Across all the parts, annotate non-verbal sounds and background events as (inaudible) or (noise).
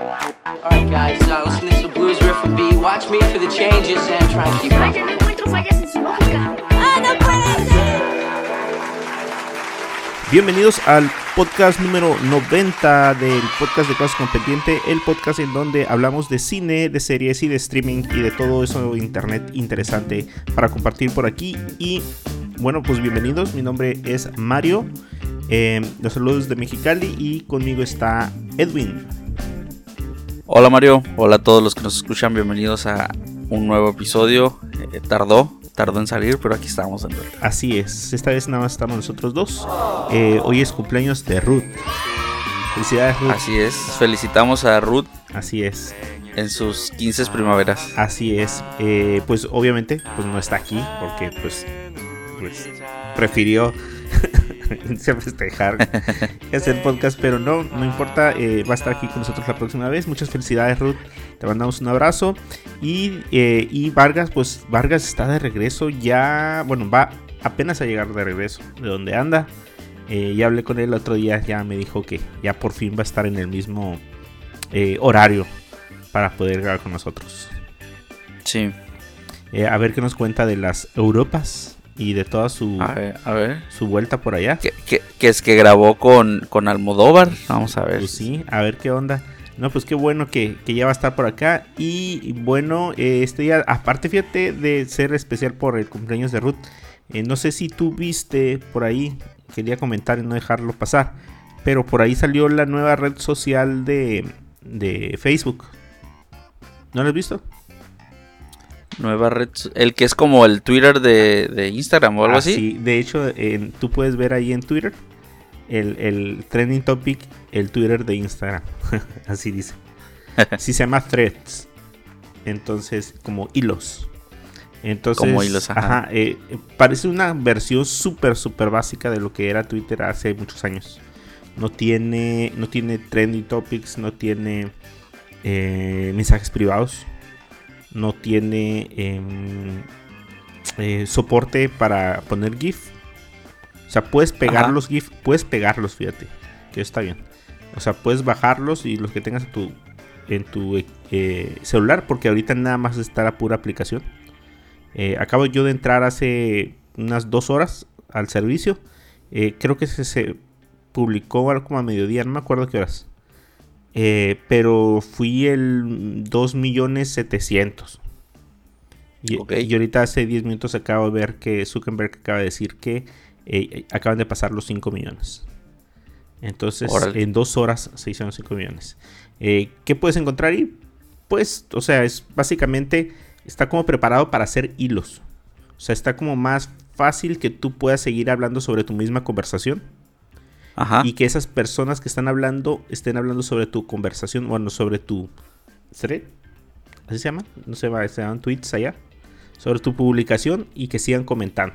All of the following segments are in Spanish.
Alright, guys, uh, listen to this blues riff and B. Watch me for the changes and try and keep up. Vaya, no encuentro fallas en su lógica. ¡Ah, no puede ser! Bienvenidos al podcast número 90 del podcast de Cosas con Pendiente, el podcast en donde hablamos de cine, de series y de streaming y de todo eso internet interesante para compartir por aquí. Y bueno, pues bienvenidos, mi nombre es Mario, eh, los saludos de Mexicali y conmigo está Edwin. Hola Mario, hola a todos los que nos escuchan, bienvenidos a un nuevo episodio. Eh, tardó, tardó en salir, pero aquí estamos en. Así es, esta vez nada más estamos nosotros dos. Eh, hoy es cumpleaños de Ruth. Felicidades Ruth. Así es, felicitamos a Ruth Así es. en sus 15 primaveras. Así es. Eh, pues obviamente pues no está aquí porque pues, pues prefirió (laughs) irse a festejar y hacer podcast, pero no, no importa, eh, va a estar aquí con nosotros la próxima vez. Muchas felicidades Ruth, te mandamos un abrazo. Y, eh, y Vargas, pues Vargas está de regreso ya, bueno, va apenas a llegar de regreso de donde anda. Eh, ya hablé con él el otro día, ya me dijo que ya por fin va a estar en el mismo eh, horario para poder grabar con nosotros. Sí, Eh, a ver qué nos cuenta de las Europas y de toda su, a ver, a ver. su vuelta por allá. ¿Qué, qué- qué es que grabó con, con Almodóvar? Vamos a ver. Pues sí, a ver qué onda. No, pues qué bueno que, que ya va a estar por acá. Y bueno, eh, este día, aparte, fíjate de ser especial por el cumpleaños de Ruth. eh, no sé si tú viste por ahí, quería comentar y no dejarlo pasar. Pero por ahí salió la nueva red social de, de Facebook. ¿No lo has visto? Nueva red, el que es como el Twitter de, de Instagram o algo Ah, así. sí, de hecho, en- tú puedes ver ahí en Twitter el, el trending topic, el Twitter de Instagram. (laughs) así dice. (laughs) Sí, se llama Threads. Entonces, como hilos. Entonces, Como hilos, ajá. ajá, eh, eh, parece una versión súper, súper básica de lo que era Twitter hace muchos años. No tiene, no tiene trending topics, no tiene eh, mensajes privados, no tiene em, eh, soporte para poner GIF. O sea, puedes pegar Ajá. los GIF, puedes pegarlos, fíjate, que está bien. O sea, puedes bajarlos y los que tengas en tu, en tu eh, celular, porque ahorita nada más está la pura aplicación. Eh, acabo yo de entrar hace unas dos horas al servicio. Creo que se, se publicó algo como a mediodía, no me acuerdo qué horas. Eh, pero fui el 2.700.000. Y, Ok. y ahorita hace 10 minutos acabo de ver que Zuckerberg acaba de decir que eh, acaban de pasar los 5 millones. Entonces, Órale. en dos horas se hicieron 5 millones. Eh, ¿Qué puedes encontrar ahí? Pues, o sea, es básicamente está como preparado para hacer hilos. O sea, está como más fácil que tú puedas seguir hablando sobre tu misma conversación Ajá. y que esas personas que están hablando estén hablando sobre tu conversación, bueno, sobre tu thread, así se llama, no sé, va, se llaman tweets allá, sobre tu publicación y que sigan comentando.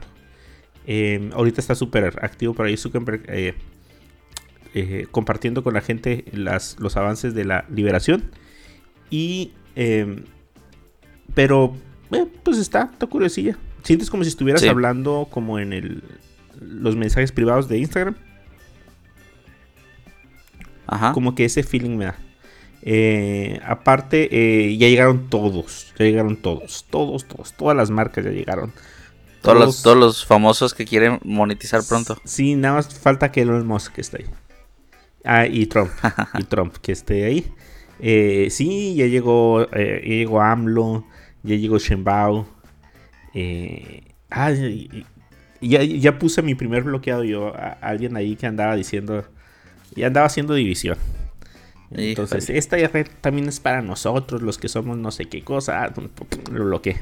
Eh, ahorita está súper activo por ahí Zuckerberg eh, eh, compartiendo con la gente las, los avances de la liberación y eh, pero eh, pues está, está curiosilla. Sientes como si estuvieras Sí. hablando como en el los mensajes privados de Instagram. Ajá. Como que ese feeling me da. Eh, aparte, eh, ya llegaron todos. Ya llegaron todos. Todos, todos. Todas las marcas ya llegaron. Todos, los, todos los famosos que quieren monetizar pronto. Sí, nada más falta que Elon Musk esté ahí. Ah, y Trump. (laughs) y Trump que esté ahí. Eh, sí, ya llegó, ya llegó AMLO. Ya llegó Shenbao. Ah, ya, ya puse mi primer bloqueado yo. A alguien ahí que andaba diciendo. Ya andaba haciendo división. Entonces, Híjole. esta red también es para nosotros, los que somos no sé qué cosa. Ah, Lo bloqueé.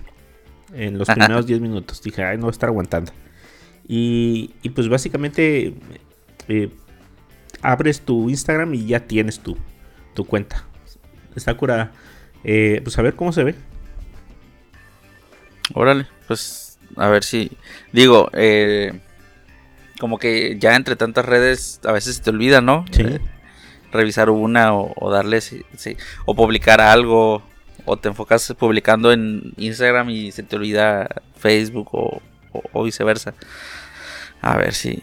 En los primeros 10 minutos. Dije, ay, no voy a estar aguantando. Y, y pues básicamente eh, abres tu Instagram y ya tienes tu, tu cuenta. Está curada. Eh, pues a ver cómo se ve. Órale, pues a ver si. Digo, eh, como que ya entre tantas redes a veces se te olvida, ¿no? Sí. Eh, revisar una o, o darle, sí, sí, o publicar algo, o te enfocas publicando en Instagram y se te olvida Facebook o, o- o viceversa. A ver si,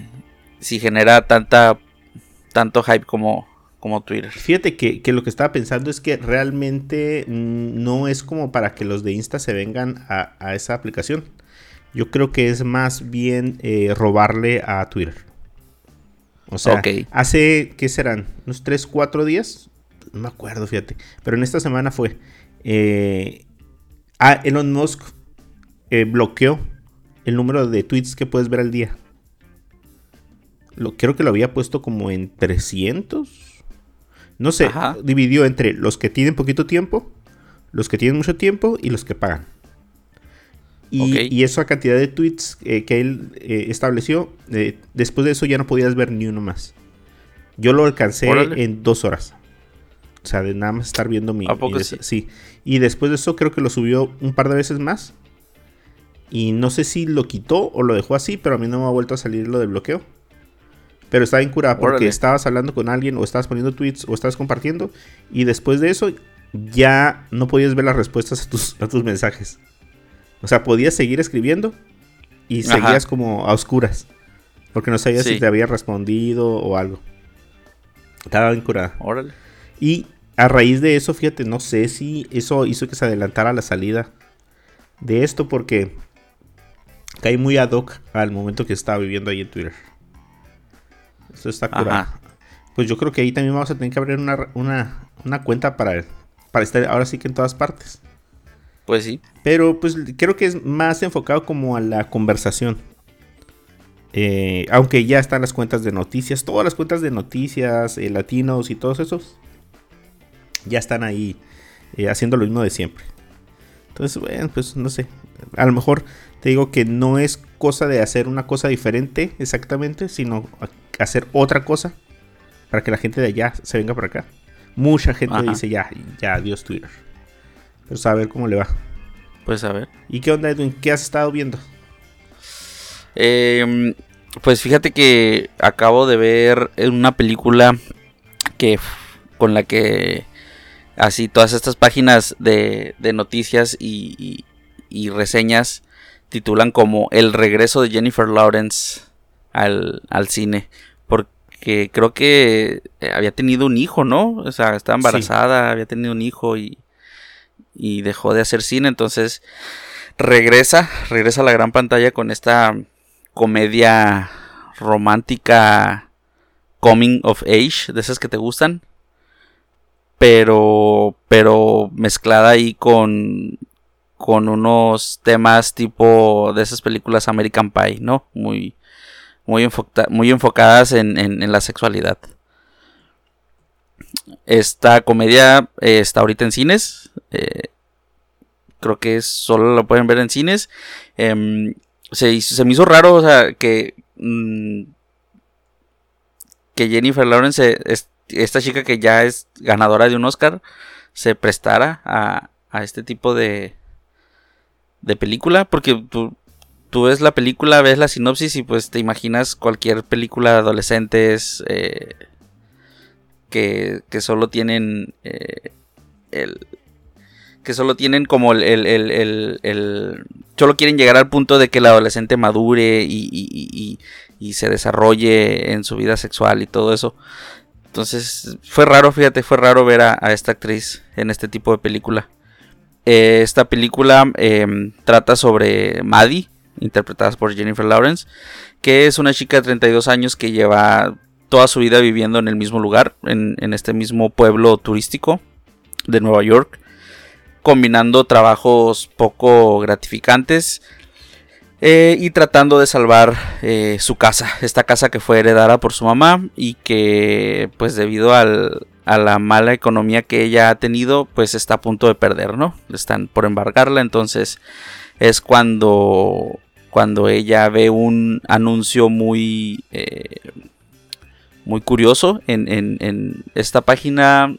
si genera tanta tanto hype como, como Twitter. Fíjate que, que lo que estaba pensando es que realmente mm, no es como para que los de Insta se vengan a, a esa aplicación. Yo creo que es más bien eh, robarle a Twitter. O sea, hace, ¿qué serán? ¿Unos 3, 4 días? No me acuerdo, fíjate. Pero en esta semana fue. eh, ah, Elon Musk eh, bloqueó el número de tweets que puedes ver al día. Lo, creo que lo había puesto como en 300. No sé, Ajá. dividió entre los que tienen poquito tiempo, los que tienen mucho tiempo y los que pagan. Y, esa cantidad de tweets eh, que él eh, estableció, eh, después de eso ya no podías ver ni uno más. Yo lo alcancé Órale. en dos horas. O sea, de nada más estar viendo mi... ¿A poco mi sí? Y después de eso creo que lo subió un par de veces más. Y no sé si lo quitó o lo dejó así, pero a mí no me ha vuelto a salir lo del bloqueo. Pero estaba bien curada porque Órale. estabas hablando con alguien o estabas poniendo tweets o estabas compartiendo. Y después de eso ya no podías ver las respuestas a tus, a tus mensajes. O sea, podías seguir escribiendo y Ajá. seguías como a oscuras. Porque no sabías Sí. si te había respondido o algo. Estaba bien curada. Órale. Y a raíz de eso, fíjate, no sé si eso hizo que se adelantara la salida de esto porque cae muy ad hoc al momento que estaba viviendo ahí en Twitter. Eso está curado. Ajá. Pues yo creo que ahí también vamos a tener que abrir una, una, una cuenta para, para estar ahora sí que en todas partes. Pues sí. Pero pues creo que es más enfocado como a la conversación. Eh, aunque ya están las cuentas de noticias, todas las cuentas de noticias, eh, latinos y todos esos, ya están ahí eh, haciendo lo mismo de siempre. Entonces, bueno, pues no sé. A lo mejor te digo que no es cosa de hacer una cosa diferente exactamente, sino hacer otra cosa para que la gente de allá se venga para acá. Mucha gente Ajá. dice ya, ya, adiós Twitter. Pero a ver cómo le va. Pues a ver. ¿Y qué onda, Edwin? ¿Qué has estado viendo? Eh, pues fíjate que acabo de ver una película que con la que así todas estas páginas de, de noticias y, y- y reseñas titulan como El regreso de Jennifer Lawrence al, al cine. Porque creo que eh, había tenido un hijo, ¿no? O sea, estaba embarazada, había tenido un hijo y, y dejó de hacer cine. Entonces regresa, regresa a la gran pantalla con esta comedia romántica coming of age, de esas que te gustan. Pero, pero mezclada ahí con, con unos temas tipo de esas películas American Pie, ¿no? Muy, muy, muy enfocadas en, en- en la sexualidad. Esta comedia eh, está ahorita en cines. Eh, creo que solo lo pueden ver en cines. Em, se, se me hizo raro, o sea, que, mm, que Jennifer Lawrence, eh, es- esta chica que ya es ganadora de un Oscar, se prestara a, a este tipo de, de película, porque tú, tú ves la película, ves la sinopsis y pues te imaginas cualquier película de adolescentes eh, que, que solo tienen el, que solo tienen como el, el, el, Solo quieren llegar al punto de que el adolescente madure y, y- y- se desarrolle en su vida sexual y todo eso. Entonces fue raro, fíjate, fue raro ver a, a esta actriz en este tipo de película. Eh, esta película em, trata sobre Maddie, interpretada por Jennifer Lawrence, que es una chica de 32 años que lleva toda su vida viviendo en el mismo lugar, en, en este mismo pueblo turístico de Nueva York combinando trabajos poco gratificantes eh, y tratando de salvar eh, su casa, esta casa que fue heredada por su mamá y que pues debido al- a la mala economía que ella ha tenido pues está a punto de perder, ¿no? Están por embargarla, entonces es cuando cuando ella ve un anuncio muy eh, muy curioso en, en- en esta página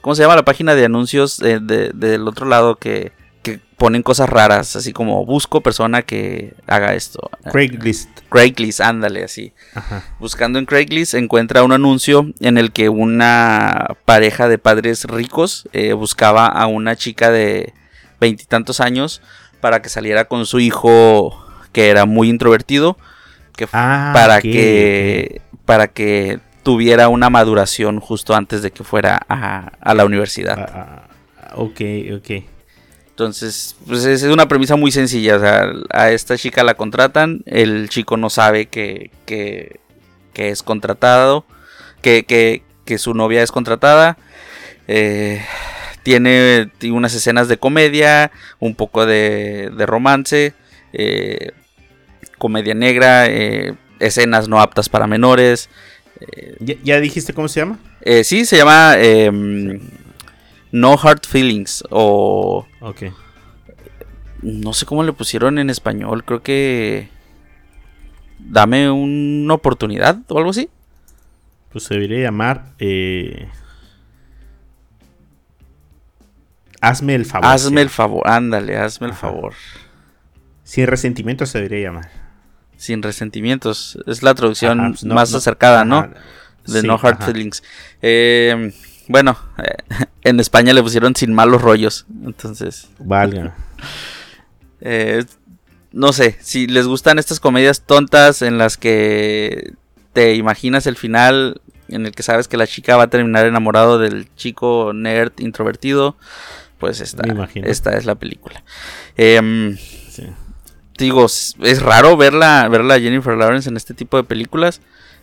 ¿Cómo se llama la página de anuncios eh, de- del otro lado que, que ponen cosas raras? Así como busco persona que haga esto. Craigslist. Craigslist, ándale, así. Ajá. Buscando en Craigslist encuentra un anuncio en el que una pareja de padres ricos eh, buscaba a una chica de veintitantos años para que saliera con su hijo que era muy introvertido que Ah, para que para que tuviera una maduración justo antes de que fuera a, a la universidad. Ah, ah, ok, ok. Entonces, pues es una premisa muy sencilla. O sea, a esta chica la contratan, el chico no sabe que, que, que es contratado, que, que, que, su novia es contratada. Eh, tiene unas escenas de comedia, un poco de, de romance, eh, comedia negra, eh, escenas no aptas para menores. Eh, ¿Ya, ya dijiste cómo se llama? eh, sí, se llama em, No Hard Feelings o Ok. no sé cómo le pusieron en español, creo que dame una oportunidad o algo así. Pues se debería llamar. eh, Hazme el favor. hazme el favor, ándale, hazme el favor. Sin resentimiento se debería llamar. Sin resentimientos. Es la traducción Ajá, pues no- más no- acercada, ¿no? ajá, De sí, No Hard ajá. Feelings. Eh, bueno, eh, (laughs) en España le pusieron sin malos rollos. Entonces, Valga. (laughs) eh, no sé, si les gustan estas comedias tontas en las que te imaginas el final en el que sabes que la chica va a terminar enamorado del chico nerd introvertido, pues esta, esta es la película. Em, Sí. Digo, es raro verla, verla a Jennifer Lawrence en este tipo de películas.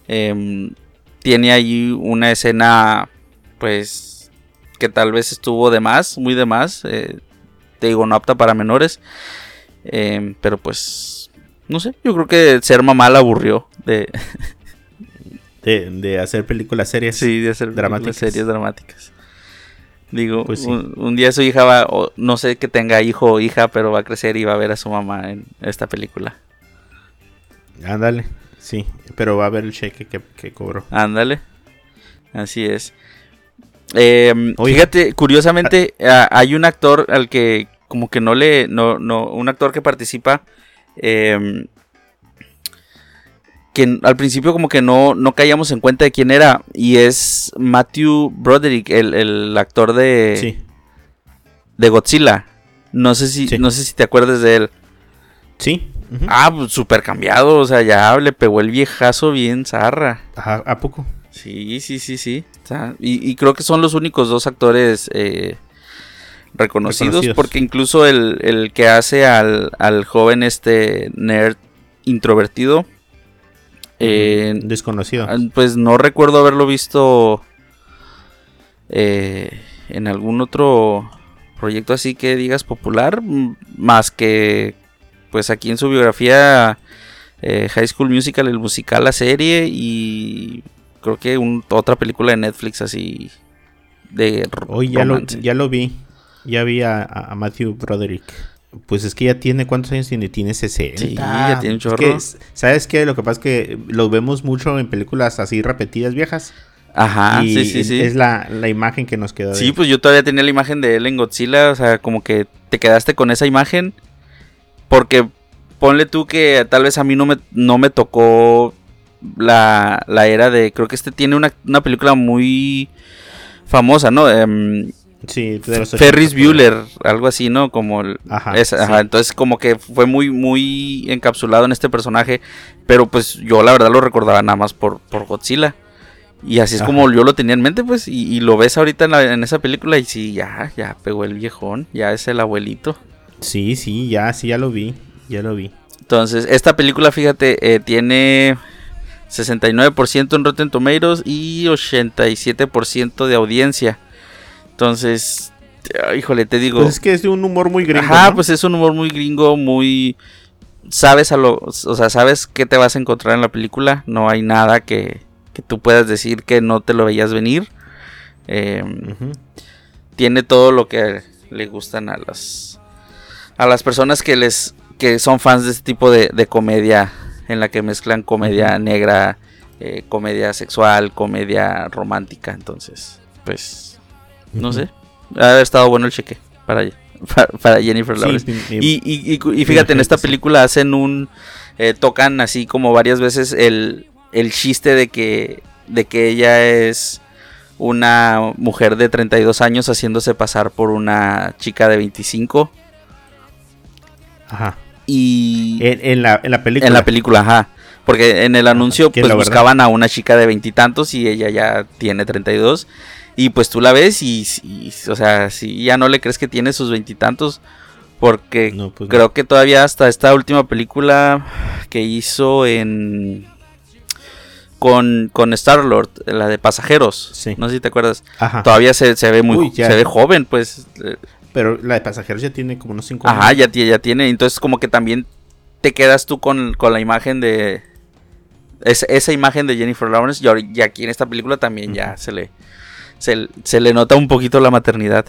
Em, tiene ahí una escena, pues, que tal vez estuvo de más, muy de más. eh, te digo, no apta para menores. Em, pero pues, no sé, yo creo que ser mamá la aburrió de, (laughs) De, de hacer películas serias. sí, de hacer Dramáticas. dramáticas. series dramáticas. Digo, Pues sí. un, un día su hija va, o no sé que tenga hijo o hija, pero va a crecer y va a ver a su mamá en esta película. Ándale. Sí. Pero va a ver el cheque que, que cobró. Ándale. Así es. Eh, fíjate, curiosamente, a- hay un actor al que como que no le... No, no, un actor que participa... eh, que al principio como que no, no caíamos en cuenta de quién era. Y es Matthew Broderick, el, el actor de, Sí. de Godzilla. No sé si, Sí. no sé si te acuerdas de él. Sí. Ah, pues súper cambiado. O sea, ya le pegó el viejazo bien zarra. Ajá, ¿A poco? Sí, sí, sí, sí. Y creo que son los únicos dos actores eh, reconocidos, Reconocidos. porque incluso el, el que hace al, al joven este nerd introvertido, eh, Desconocido. pues no recuerdo haberlo visto eh, en algún otro proyecto así que digas popular, m- más que pues aquí en su biografía eh, High School Musical, el musical, la serie y creo que un- otra película de Netflix así de Hoy ya lo, ya lo vi. Ya vi a, a Matthew Broderick. Pues es que ya tiene, ¿cuántos años tiene? Tiene 60. Sí, ya tiene un Es chorro. que, ¿Sabes qué? Lo que pasa es que lo vemos mucho en películas así repetidas viejas. Ajá, y sí, sí, sí. es la, la imagen que nos quedó. Sí, pues yo todavía tenía la imagen de él en Godzilla, o sea, como que te quedaste con esa imagen. Porque ponle tú que tal vez a mí no me, no me tocó la, la era de... Creo que este tiene una, una película muy famosa, ¿no? Em, Sí, de los Ferris 80, Bueller, algo así, ¿no? Como el- Ajá, esa- sí. ajá, entonces como que fue muy muy encapsulado en este personaje, pero pues yo la verdad lo recordaba nada más por, por Godzilla. Y así es Ajá. como yo lo tenía en mente, pues, y, y lo ves ahorita en, la- en esa película y sí, ya, ya pegó el viejón, ya es el abuelito. Sí, sí, ya, sí, ya lo vi. Ya lo vi. Entonces, esta película, fíjate, eh, tiene 69% en Rotten Tomatoes y 87% de audiencia. Entonces, ah, híjole, te digo... Pues es que es de un humor muy gringo. Ajá, ¿no? pues es un humor muy gringo, muy... Sabes a lo... O sea, sabes qué te vas a encontrar en la película. No hay nada que, que tú puedas decir que no te lo veías venir. Eh, Ujú. tiene todo lo que le gustan a las... A las personas que les... Que son fans de este tipo de, de comedia. En la que mezclan comedia negra, eh, comedia sexual, comedia romántica. Entonces, pues... No sé. Ha estado bueno el cheque para, para, para Jennifer Lawrence. Y, y- y- y fíjate, en esta película hacen un. eh, tocan así como varias veces el, el chiste de que, de que ella es una mujer de 32 años haciéndose pasar por una chica de 25. Ajá. Y. En, en la, en la película. En la película, ajá. Porque en el anuncio pues buscaban a una chica de veintitantos y, ella ya tiene 32. Y pues tú la ves y, y, o sea, si ya no le crees que tiene sus veintitantos. Porque No, pues no. creo que todavía hasta esta última película que hizo en... Con, con Star-Lord, la de pasajeros. Sí. No sé si te acuerdas. Ajá. Todavía se, se ve muy Uy, se ve joven, pues. eh, Pero la de pasajeros ya tiene como unos 5 Ajá, ya, ya tiene. Entonces, como que también te quedas tú con, con la imagen de. es- esa imagen de Jennifer Lawrence. Y, ahora- y aquí en esta película también ya se le. Se, se le nota un poquito la maternidad.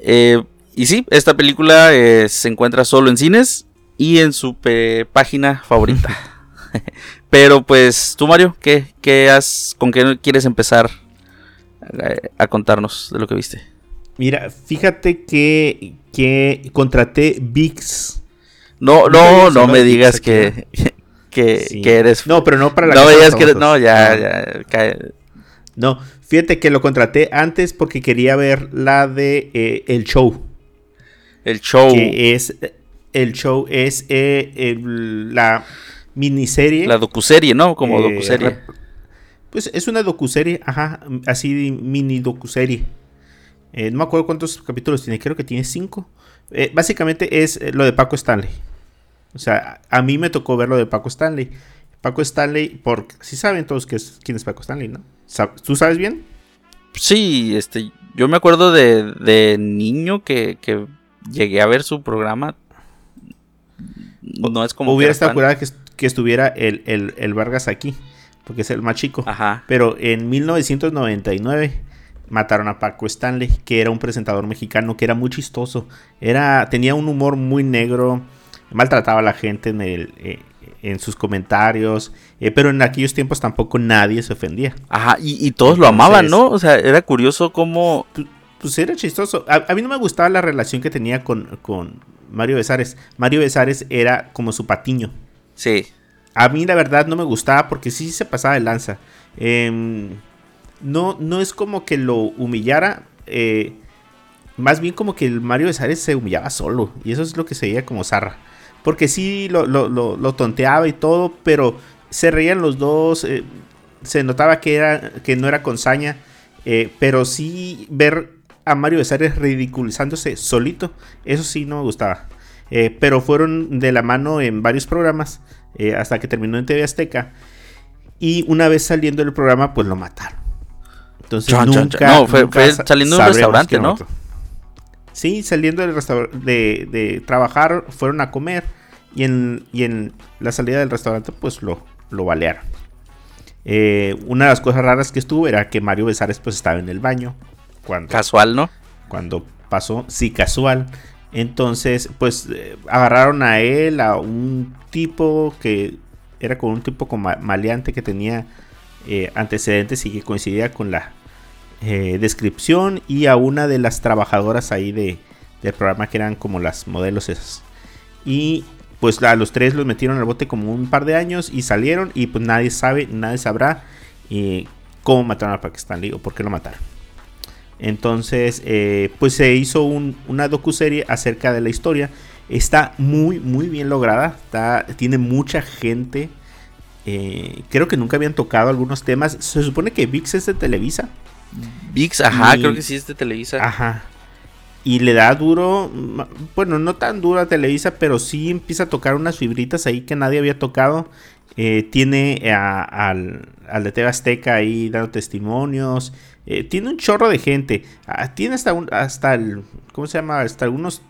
Eh, y sí, esta película eh, se encuentra solo en cines y en su página favorita. (laughs) Pero pues, tú, Mario, ¿qué, qué has, ¿con qué quieres empezar eh, a contarnos de lo que viste? Mira, fíjate que, que contraté VIX. No, no, no hablado me digas que, (laughs) que, Sí. que eres. No, pero no para la no me digas que eres. No, ya, ya. cae- No, fíjate que lo contraté antes porque quería ver la de eh, El Show. El show, Que es. El show es eh, el- la miniserie. la docuserie, ¿no? Como eh, docuserie. Pues es una docuserie, ajá, así mini docuserie. Eh, no me acuerdo cuántos capítulos tiene, creo que tiene cinco. Eh, básicamente es lo de Paco Stanley. O sea, a mí me tocó ver lo de Paco Stanley. Paco Stanley, porque si saben todos que es, quién es Paco Stanley, ¿no? ¿Tú sabes bien? Sí, este. Yo me acuerdo de, de niño que, que llegué a ver su programa. No es como. Hubiera era estado curada que, que estuviera el, el- el Vargas aquí, porque es el más chico. Ajá. Pero en 1999 mataron a Paco Stanley, que era un presentador mexicano que era muy chistoso. Era, tenía un humor muy negro, maltrataba a la gente en, el, eh, en sus comentarios, eh, pero en aquellos tiempos tampoco nadie se ofendía. Ajá, y, y todos lo amaban, ¿no? O sea, era curioso cómo. Pues era chistoso. A, a mí no me gustaba la relación que tenía con, con Mario Besares. Mario Besares era como su patiño. Sí. A mí la verdad no me gustaba porque sí se pasaba de lanza. Em, no, no es como que lo humillara. eh, más bien como que el Mario Besares se humillaba solo. Y eso es lo que se veía como zarra. Porque sí lo, lo- lo- lo tonteaba y todo. Pero se reían los dos. eh, se notaba que, era, que no era con saña. eh, pero sí ver a Mario Besares ridiculizándose solito. Eso sí no me gustaba. Eh, pero fueron de la mano en varios programas. hasta que terminó en TV Azteca. Y una vez saliendo del programa, pues lo mataron. Entonces nunca. No, fue- nunca fue sa- saliendo de un restaurante, ¿no? Sí, saliendo del de, de trabajar, fueron a comer. Y en, y en la salida del restaurante, pues lo, lo balearon. Eh, una de las cosas raras que estuvo era que Mario Besares pues estaba en el baño. Cuando, Casual, ¿no? cuando pasó, sí, casual. Entonces, pues eh, agarraron a él, a un tipo que era con un tipo como ma- maleante que tenía eh, antecedentes y que coincidía con la eh, descripción y a una de las trabajadoras ahí de, del programa que eran como las modelos esas. Y pues a los tres los metieron al bote como un par de años y salieron y pues nadie sabe, nadie sabrá eh, cómo mataron a Pac Stanley o por qué lo mataron. Entonces, eh, pues se hizo un- una docuserie acerca de la historia. Está muy, muy bien lograda. Está, tiene mucha gente. Eh, creo que nunca habían tocado algunos temas. Se supone que VIX es de Televisa. VIX, ajá, Y- creo que sí es de Televisa. Ajá. Y le da duro, bueno, no tan duro a Televisa, pero sí empieza a tocar unas fibritas ahí que nadie había tocado. Eh, tiene a- al, al de TV Azteca ahí dando testimonios. Eh, tiene un chorro de gente. Ah, tiene hasta, un, hasta el, ¿cómo se llama? Hasta algunos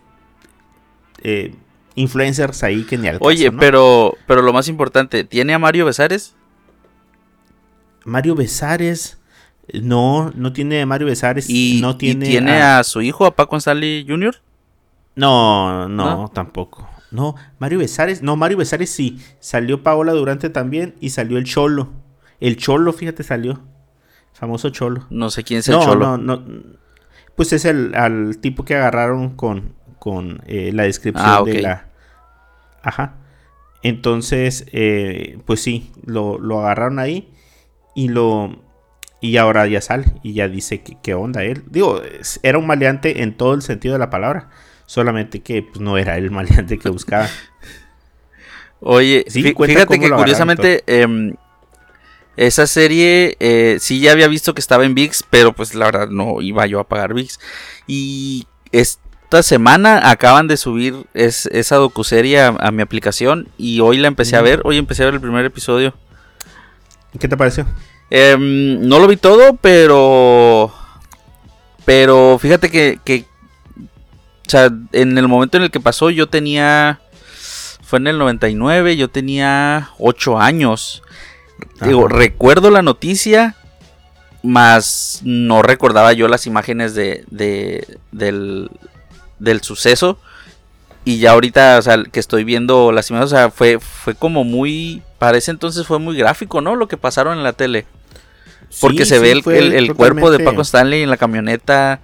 eh, influencers ahí que ni al Oye, ¿no? pero, pero lo más importante, ¿tiene a Mario Besares? Mario Besares. No, no tiene a Mario Besares. ¿Y no y tiene, tiene, a- a... su hijo, a Paco Stanley Jr.? No, no, ¿No? tampoco. No, Mario Besares, no, Mario Besares sí. Salió Paola Durante también y salió el Cholo. El Cholo, fíjate, salió. Famoso Cholo. No sé quién es el no, cholo. no, no. Pues es el al tipo que agarraron con, con eh, la descripción Ah, de la. Ajá. Entonces, eh, pues sí, lo, lo agarraron ahí y lo. Y ahora ya sale y ya dice que- qué onda él. Digo, era un maleante en todo el sentido de la palabra. Solamente que pues, no era el (laughs) maleante que buscaba. Oye, Sí, fíjate que curiosamente em, esa serie eh, sí ya había visto que estaba en VIX, pero pues la verdad no iba yo a pagar VIX. Y esta semana acaban de subir es- esa docuserie a, a mi aplicación y hoy la empecé a ver, hoy empecé a ver el primer episodio. ¿Qué te pareció? Em, no lo vi todo, pero. Pero fíjate que, que. O sea, en el momento en el que pasó, yo tenía. Fue en el 99, yo tenía 8 años. Digo, recuerdo la noticia, más no recordaba yo las imágenes de, de- del, del suceso. Y ya ahorita, o sea, que estoy viendo las imágenes, o sea, fue, fue como muy. Para ese entonces fue muy gráfico, ¿no? Lo que pasaron en la tele. Porque Sí, se sí, ve el, el- el cuerpo de Paco Stanley en la camioneta,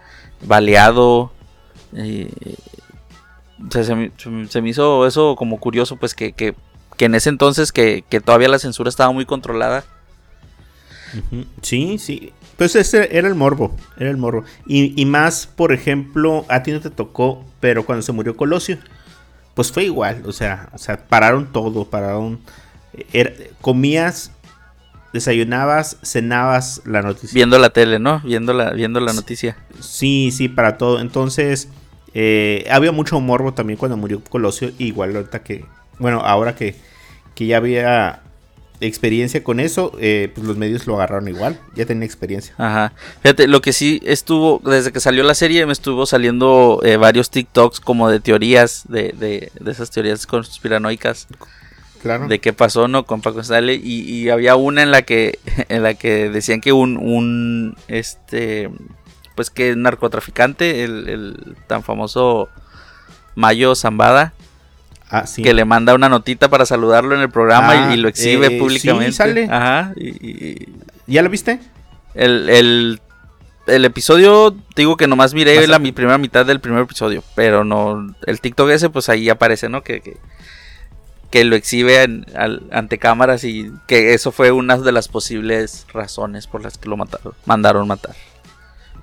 baleado. eh, o sea, se, me, se me- hizo eso como curioso, pues que, que, que en ese entonces que, que todavía la censura estaba muy controlada. Sí, sí. Pues ese era el morbo, era el morbo. Y, y más, por ejemplo, a ti no te tocó, pero cuando se murió Colosio, pues fue igual. O sea, o sea pararon todo, pararon. era- comías, desayunabas, cenabas la noticia. Viendo la tele, ¿no? Viendo la, viendo la noticia. Sí, sí, para todo. Entonces, eh, había mucho morbo también cuando murió Colosio. Igual ahorita que, bueno, ahora que, que ya había experiencia con eso, eh, pues los medios lo agarraron igual. Ya tenía experiencia. Ajá. Fíjate, lo que sí estuvo, desde que salió la serie, me estuvo saliendo eh, varios TikToks como de teorías, de, de, de esas teorías conspiranoicas. Claro. de qué pasó no con Paco Stanley y, y había una en la que (laughs) en la que decían que un, un este pues que narcotraficante el, el tan famoso Mayo Zambada Ah, sí. que le manda una notita para saludarlo en el programa y- Ah, y, lo exhibe eh, públicamente sí, sale. ajá y, y- ¿Ya lo viste? el, el el episodio, te digo que nomás miré la mi primera mitad del primer episodio, pero no, el TikTok ese, pues ahí aparece, ¿no? Que, que, que lo exhibe en- al- ante cámaras y que eso fue una de las posibles razones por las que lo mataron, mandaron matar.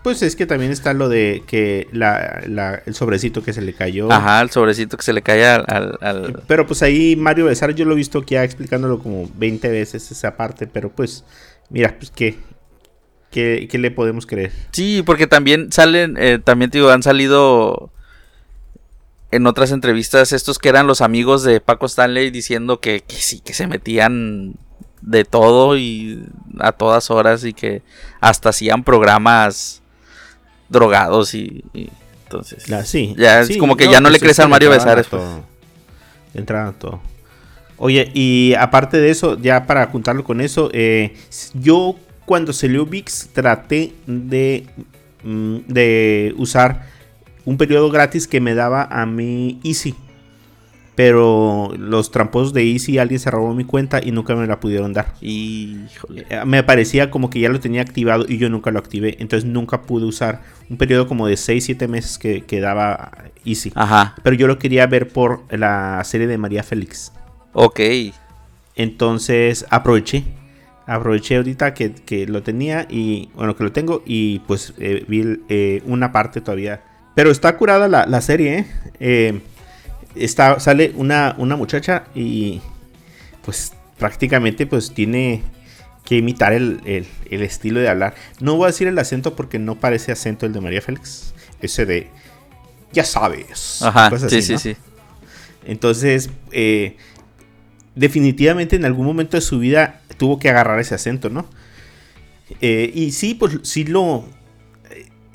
Pues es que también está lo de que la, la- el sobrecito que se le cayó. Ajá, el sobrecito que se le cae al... al- al- Pero pues ahí Mario Besar yo lo he visto aquí ya explicándolo como 20 veces esa parte, pero pues mira, pues qué, qué, le podemos creer. Sí, porque también salen, eh, también digo, han salido en otras entrevistas estos que eran los amigos de Paco Stanley diciendo que, que sí, que se metían de todo y a todas horas y que hasta hacían programas drogados y, y entonces Ah, sí, ya es como que ya no le pues crees es que al Mario le Besares pues. todo. Le entraban a todo. Oye, y aparte de eso, ya para juntarlo con eso, eh, yo cuando salió VIX traté de, mm, de usar un periodo gratis que me daba a mí Easy. Pero los tramposos de Easy, alguien se robó mi cuenta y nunca me la pudieron dar. y híjole. Eh, Me parecía como que ya lo tenía activado y yo nunca lo activé. Entonces nunca pude usar un periodo como de 6-7 meses que, que daba Easy. Ajá, Pero yo lo quería ver por la serie de María Félix. ok. Entonces aproveché. Aproveché ahorita que, que lo tenía y bueno, que lo tengo y pues eh, vi eh, una parte todavía. Pero está curada la, la serie, ¿eh? Eh, está, sale una, una muchacha y pues prácticamente pues tiene que imitar el, el- el estilo de hablar. No voy a decir el acento porque no parece acento el de María Félix. Ese de, ya sabes. Ajá, sí, así, sí, ¿no? sí. Entonces, eh, definitivamente en algún momento de su vida tuvo que agarrar ese acento, ¿no? Eh, y sí, pues sí lo...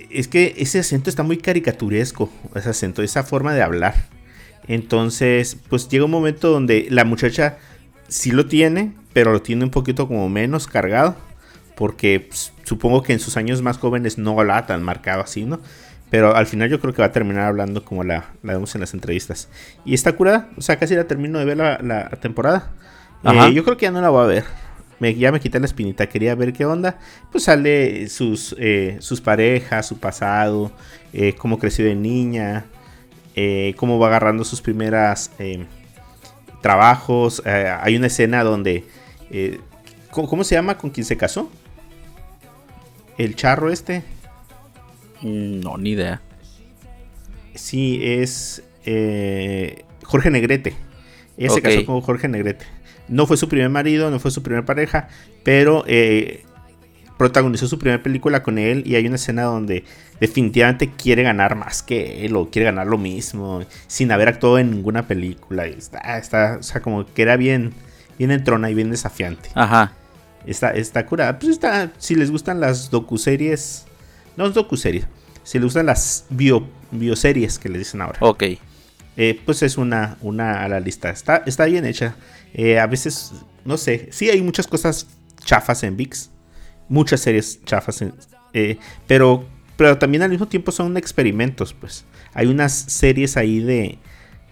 Es que ese acento está muy caricaturesco, ese acento, esa forma de hablar. Entonces, pues llega un momento donde la muchacha sí lo tiene, pero lo tiene un poquito como menos cargado. Porque pues, supongo que en sus años más jóvenes no hablaba tan marcado así, ¿no? Pero al final yo creo que va a terminar hablando como la, la vemos en las entrevistas. Y está curada, o sea, casi la termino de ver la, la temporada. Eh, yo creo que ya no la voy a ver. Me- ya me quité la espinita, quería ver qué onda. Pues sale sus, eh, sus parejas, su pasado, eh, cómo creció de niña, eh, cómo va agarrando sus primeras eh, trabajos. Eh, hay una escena donde... ¿cómo, se llama con quien se casó? El charro este. Mm, No, ni idea. Sí, es Jorge Negrete. Ella se casó con Jorge Negrete. No fue su primer marido, no fue su primera pareja, pero eh, protagonizó su primera película con él y hay una escena donde definitivamente quiere ganar más que él o quiere ganar lo mismo sin haber actuado en ninguna película. Y está, está, o sea, como que era bien, bien entrona y bien desafiante. Ajá. Está, está curada. Pues está, si les gustan las docuseries, no es docuseries, si les gustan las bio, bioseries que les dicen ahora. Ok. Eh, pues es una, una a la lista. Está, está bien hecha. Eh, a veces, no sé, sí hay muchas cosas chafas en VIX. Muchas series chafas. en- eh, pero, pero también al mismo tiempo son experimentos, pues. Hay unas series ahí de,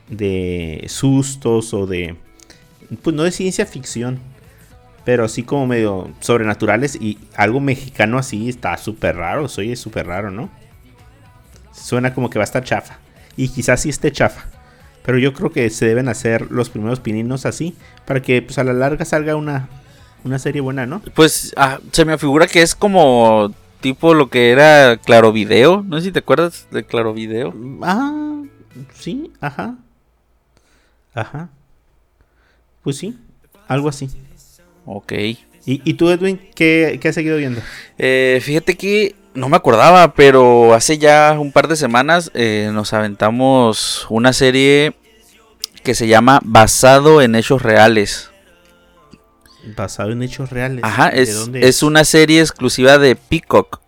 de sustos o de... Pues no de ciencia ficción. Pero así como medio sobrenaturales y algo mexicano así está súper raro. Soy súper raro, ¿no? Suena como que va a estar chafa. Y quizás sí esté chafa. Pero yo creo que se deben hacer los primeros pininos así. Para que pues a la larga salga una, una serie buena, ¿no? Pues ah, se me figura que es como tipo lo que era Claro Video. No sé si te acuerdas de Claro Video. Ah, sí, ajá. Ajá. Pues sí, algo así. Ok. ¿Y, y tú, Edwin, qué, qué has seguido viendo? Eh, fíjate que no me acordaba, pero hace ya un par de semanas eh, nos aventamos una serie que se llama Basado en Hechos Reales. Basado en hechos reales. Ajá, ¿De es, dónde es una serie exclusiva de Peacock.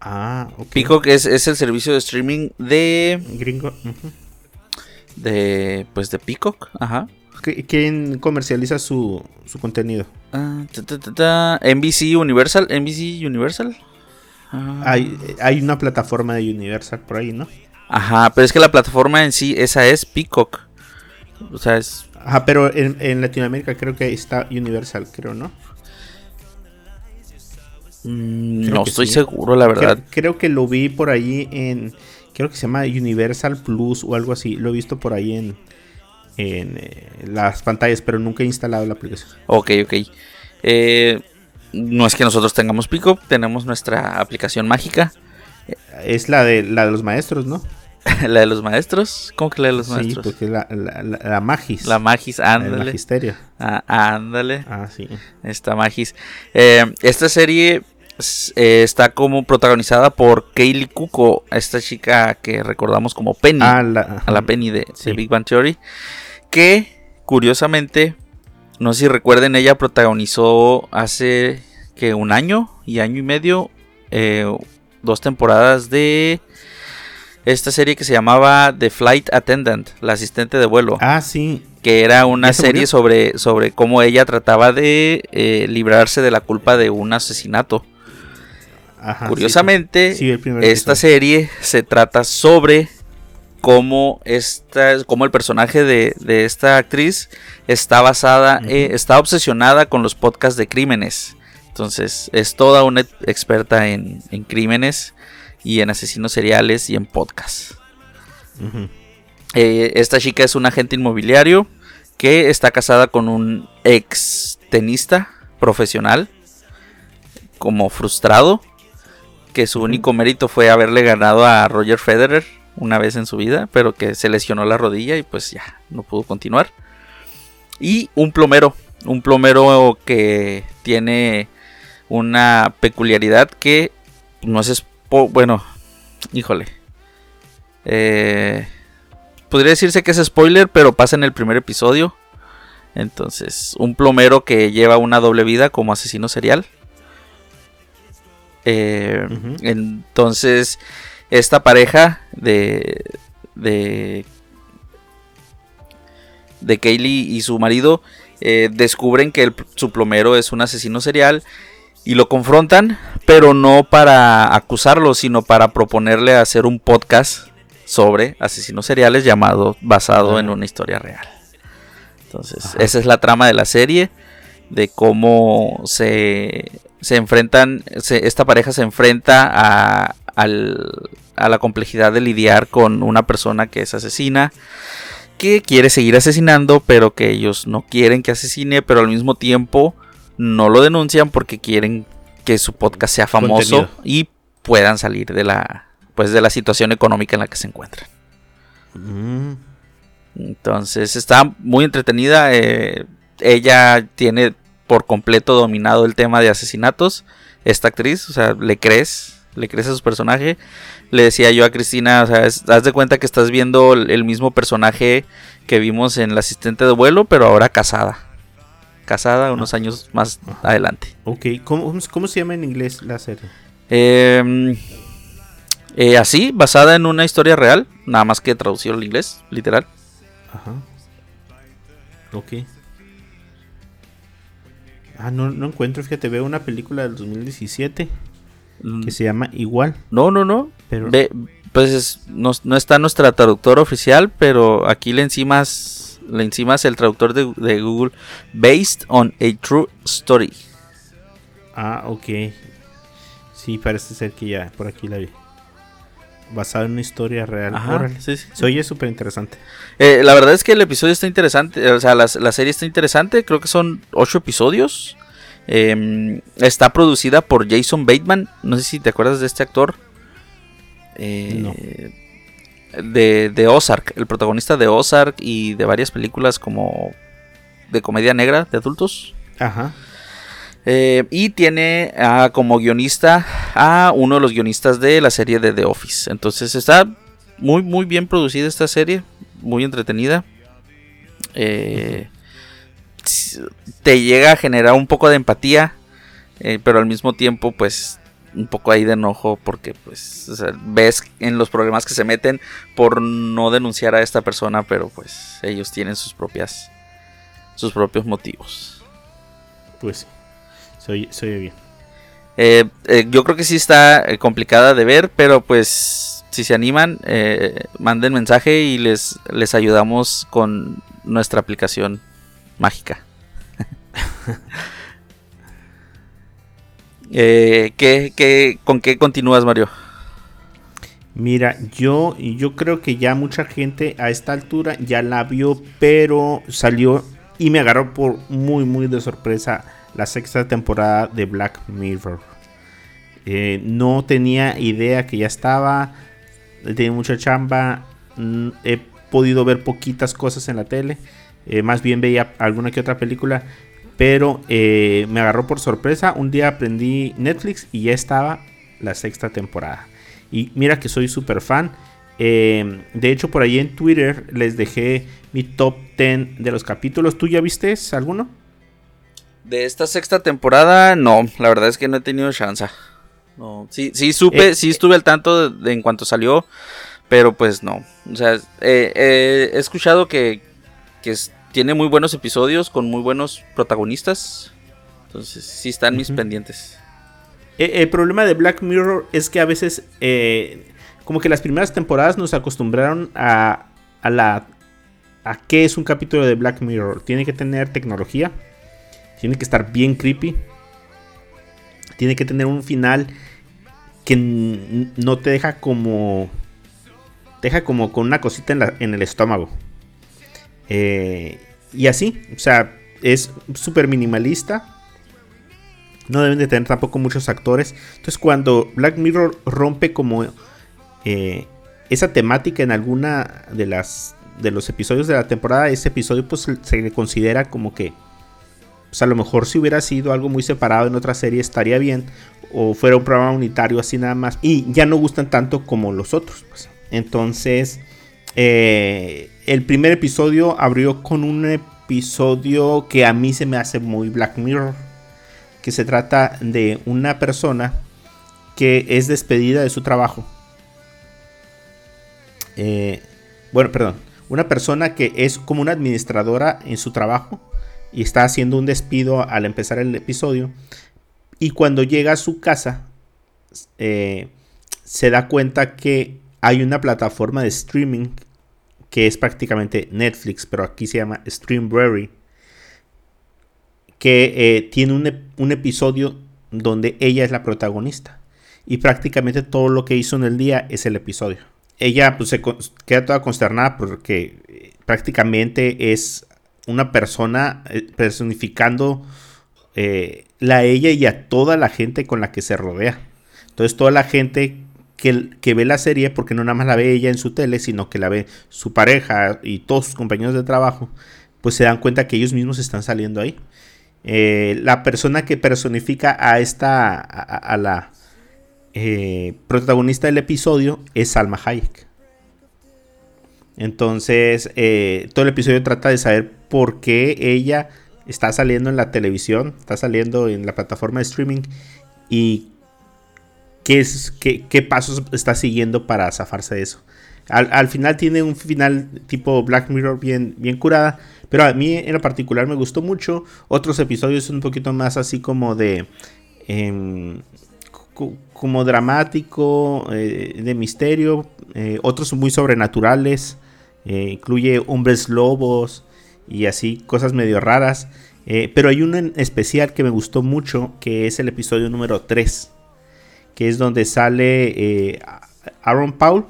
Ah, ok. Peacock es, es el servicio de streaming de, Gringo. de pues de Peacock, ajá. ¿Qui- ¿Quién comercializa su, su contenido? Ah, ta, ta, ta, ta, NBC Universal, NBC Universal. Ah. Hay, hay una plataforma de Universal por ahí, ¿no? Ajá, pero es que la plataforma en sí, esa es Peacock. O sea, es... Ajá, pero en, en Latinoamérica creo que está Universal, creo, ¿no? mm, Creo no estoy sí. seguro, la verdad. Creo, creo que lo vi por ahí en. Creo que se llama Universal Plus o algo así. Lo he visto por ahí en, en eh, las pantallas, pero nunca he instalado la aplicación. Ok, ok. Eh, no es que nosotros tengamos Peacock, tenemos nuestra aplicación mágica, Es la de la de los maestros, ¿no? (laughs) la de los maestros. ¿Cómo que la de los Sí, maestros? porque es la, la, la, la Magis. La Magis, la ándale. magisterio. Ah, ándale. Ah, sí. Esta Magis. Eh, esta serie eh, está como protagonizada por Kaylee Cuoco, esta chica que recordamos como Penny, Ah, la, a la Penny de, de Sí. Big Bang Theory, que curiosamente, no sé si recuerden, ella protagonizó hace que un año y año y medio eh, dos temporadas de esta serie que se llamaba The Flight Attendant, la asistente de vuelo Ah, sí. que era una ¿Ya se serie sobre, sobre cómo ella trataba de eh, librarse de la culpa de un asesinato. Ajá, Curiosamente, sí. Sí, esta episodio. serie se trata sobre cómo, esta, cómo el personaje de, de esta actriz está basada, eh, está obsesionada con los podcasts de crímenes. Entonces, es toda una experta en, en crímenes y en asesinos seriales y en podcasts. Eh, esta chica es un agente inmobiliario que está casada con un ex tenista profesional como frustrado que su único mérito fue haberle ganado a Roger Federer una vez en su vida pero que se lesionó la rodilla y pues ya no pudo continuar y un plomero un plomero que tiene una peculiaridad que no es bueno híjole eh, podría decirse que es spoiler, pero pasa en el primer episodio. Entonces, un plomero que lleva una doble vida como asesino serial. Eh. Entonces, esta pareja de, de, de Kaylee y su marido eh, descubren que el- su plomero es un asesino serial y lo confrontan, pero no para acusarlo, sino para proponerle hacer un podcast sobre asesinos seriales llamado basado en una historia real. Entonces, esa es la trama de la serie, de cómo se, se enfrentan, se- esta pareja se enfrenta a, al- a la complejidad de lidiar con una persona que es asesina, que quiere seguir asesinando, pero que ellos no quieren que asesine, pero al mismo tiempo no lo denuncian porque quieren que su podcast sea famoso Contenido. y puedan salir de la pues de la situación económica en la que se encuentran. Mm. Entonces está muy entretenida. eh, ella tiene por completo dominado el tema de asesinatos. Esta actriz, o sea, le crees, le crees a su personaje. Le decía yo a Cristina, o sea, es- haz de cuenta que estás viendo el, mismo personaje que vimos en La asistente de vuelo, pero ahora casada. Casada unos años más adelante. Ok, ¿Cómo, cómo se llama en inglés la serie? Eh, eh, así, basada en una historia real, nada más que traducido al inglés, literal. Ajá. Ok. Ah, no, no encuentro, fíjate, veo una película del 2017 Mm, que se llama Igual, No, no, no. pero... Pues es- no, no está nuestra traductora oficial, pero aquí le encimas, le encimas el traductor de, de Google, based on a true story. Ah, ok. Sí, parece ser que ya por aquí la vi. Basada en una historia real. Ajá, sí, sí. Se oye súper interesante. Eh, la verdad es que el episodio está interesante, o sea, la, la serie está interesante, creo que son ocho episodios. Em, está producida por Jason Bateman, no sé si te acuerdas de este actor. Eh, de, de Ozark, el protagonista de Ozark y de varias películas como de comedia negra de adultos. Ajá. Eh, y tiene ah, como guionista a uno de los guionistas de la serie de The Office. Entonces está muy, muy bien producida esta serie. Muy entretenida. Eh, te llega a generar un poco de empatía. eh, pero al mismo tiempo, pues, un poco ahí de enojo. Porque, pues, o sea, ves en los problemas que se meten por no denunciar a esta persona. Pero, pues, ellos tienen sus propias. Sus propios motivos. Pues se oye bien. Eh, eh, yo creo que sí está complicada de ver, pero pues si se animan, eh, manden mensaje y les, les ayudamos con nuestra aplicación mágica. (laughs) eh, ¿qué, qué, ¿Con qué continúas, Mario? Mira, yo, yo creo que ya mucha gente a esta altura ya la vio, pero salió y me agarró por muy, muy de sorpresa la sexta temporada de Black Mirror. Eh, no tenía idea que ya estaba, tenía mucha chamba, mm, he podido ver poquitas cosas en la tele, eh, más bien veía alguna que otra película, pero eh, me agarró por sorpresa. Un día aprendí Netflix y ya estaba la sexta temporada. Y mira que soy súper fan. Eh, de hecho, por ahí en Twitter les dejé mi top 10 de los capítulos. ¿Tú ya viste alguno? De esta sexta temporada, no, la verdad es que no he tenido chance. No, sí, sí supe, Eh, sí estuve al tanto de, de en cuanto salió, pero pues no. O sea, eh, he escuchado que, que es- tiene muy buenos episodios con muy buenos protagonistas. Entonces, sí están mis pendientes. Eh, el problema de Black Mirror es que a veces, eh, como que las primeras temporadas nos acostumbraron a, a la a qué es un capítulo de Black Mirror. Tiene que tener tecnología, tiene que estar bien creepy, tiene que tener un final que no te deja como te deja como con una cosita en, la- en el estómago. Eh, y así, o sea, es súper minimalista. No deben de tener tampoco muchos actores. Entonces cuando Black Mirror rompe como eh, esa temática en alguna de las de los episodios de la temporada, ese episodio pues se- le considera como que pues, a lo mejor si hubiera sido algo muy separado en otra serie estaría bien o fuera un programa unitario así nada más y ya no gustan tanto como los otros. pues. Entonces eh, el primer episodio abrió con un episodio que a mí se me hace muy Black Mirror que se trata de una persona que es despedida de su trabajo. Eh, bueno, perdón. Una persona que es como una administradora en su trabajo y está haciendo un despido al empezar el episodio. Y cuando llega a su casa, eh, se da cuenta que hay una plataforma de streaming que es prácticamente Netflix, pero aquí se llama Streamberry que eh, tiene un, un episodio donde ella es la protagonista. Y prácticamente todo lo que hizo en el día es el episodio. Ella pues se queda toda consternada porque eh, prácticamente es una persona eh, personificando la ella y a toda la gente con la que se rodea. Entonces toda la gente que, ve la serie, porque no nada más la ve ella en su tele, sino que la ve su pareja y todos sus compañeros de trabajo, pues se dan cuenta que ellos mismos están saliendo ahí. Eh, la persona que personifica a esta, a, a la eh, protagonista del episodio es Salma Hayek. Entonces, eh, todo el episodio trata de saber por qué ella está saliendo en la televisión, está saliendo en la plataforma de streaming y qué, es, qué, qué pasos está siguiendo para zafarse de eso. Al, al, final tiene un final tipo Black Mirror bien, bien curada, pero a mí en lo particular me gustó mucho. Otros episodios un poquito más así como de... Eh, como dramático, eh, de misterio, eh, otros muy sobrenaturales, eh, incluye hombres lobos y así, cosas medio raras. Eh, pero hay uno en especial que me gustó mucho, que es el episodio número 3, que es donde sale eh, Aaron Paul,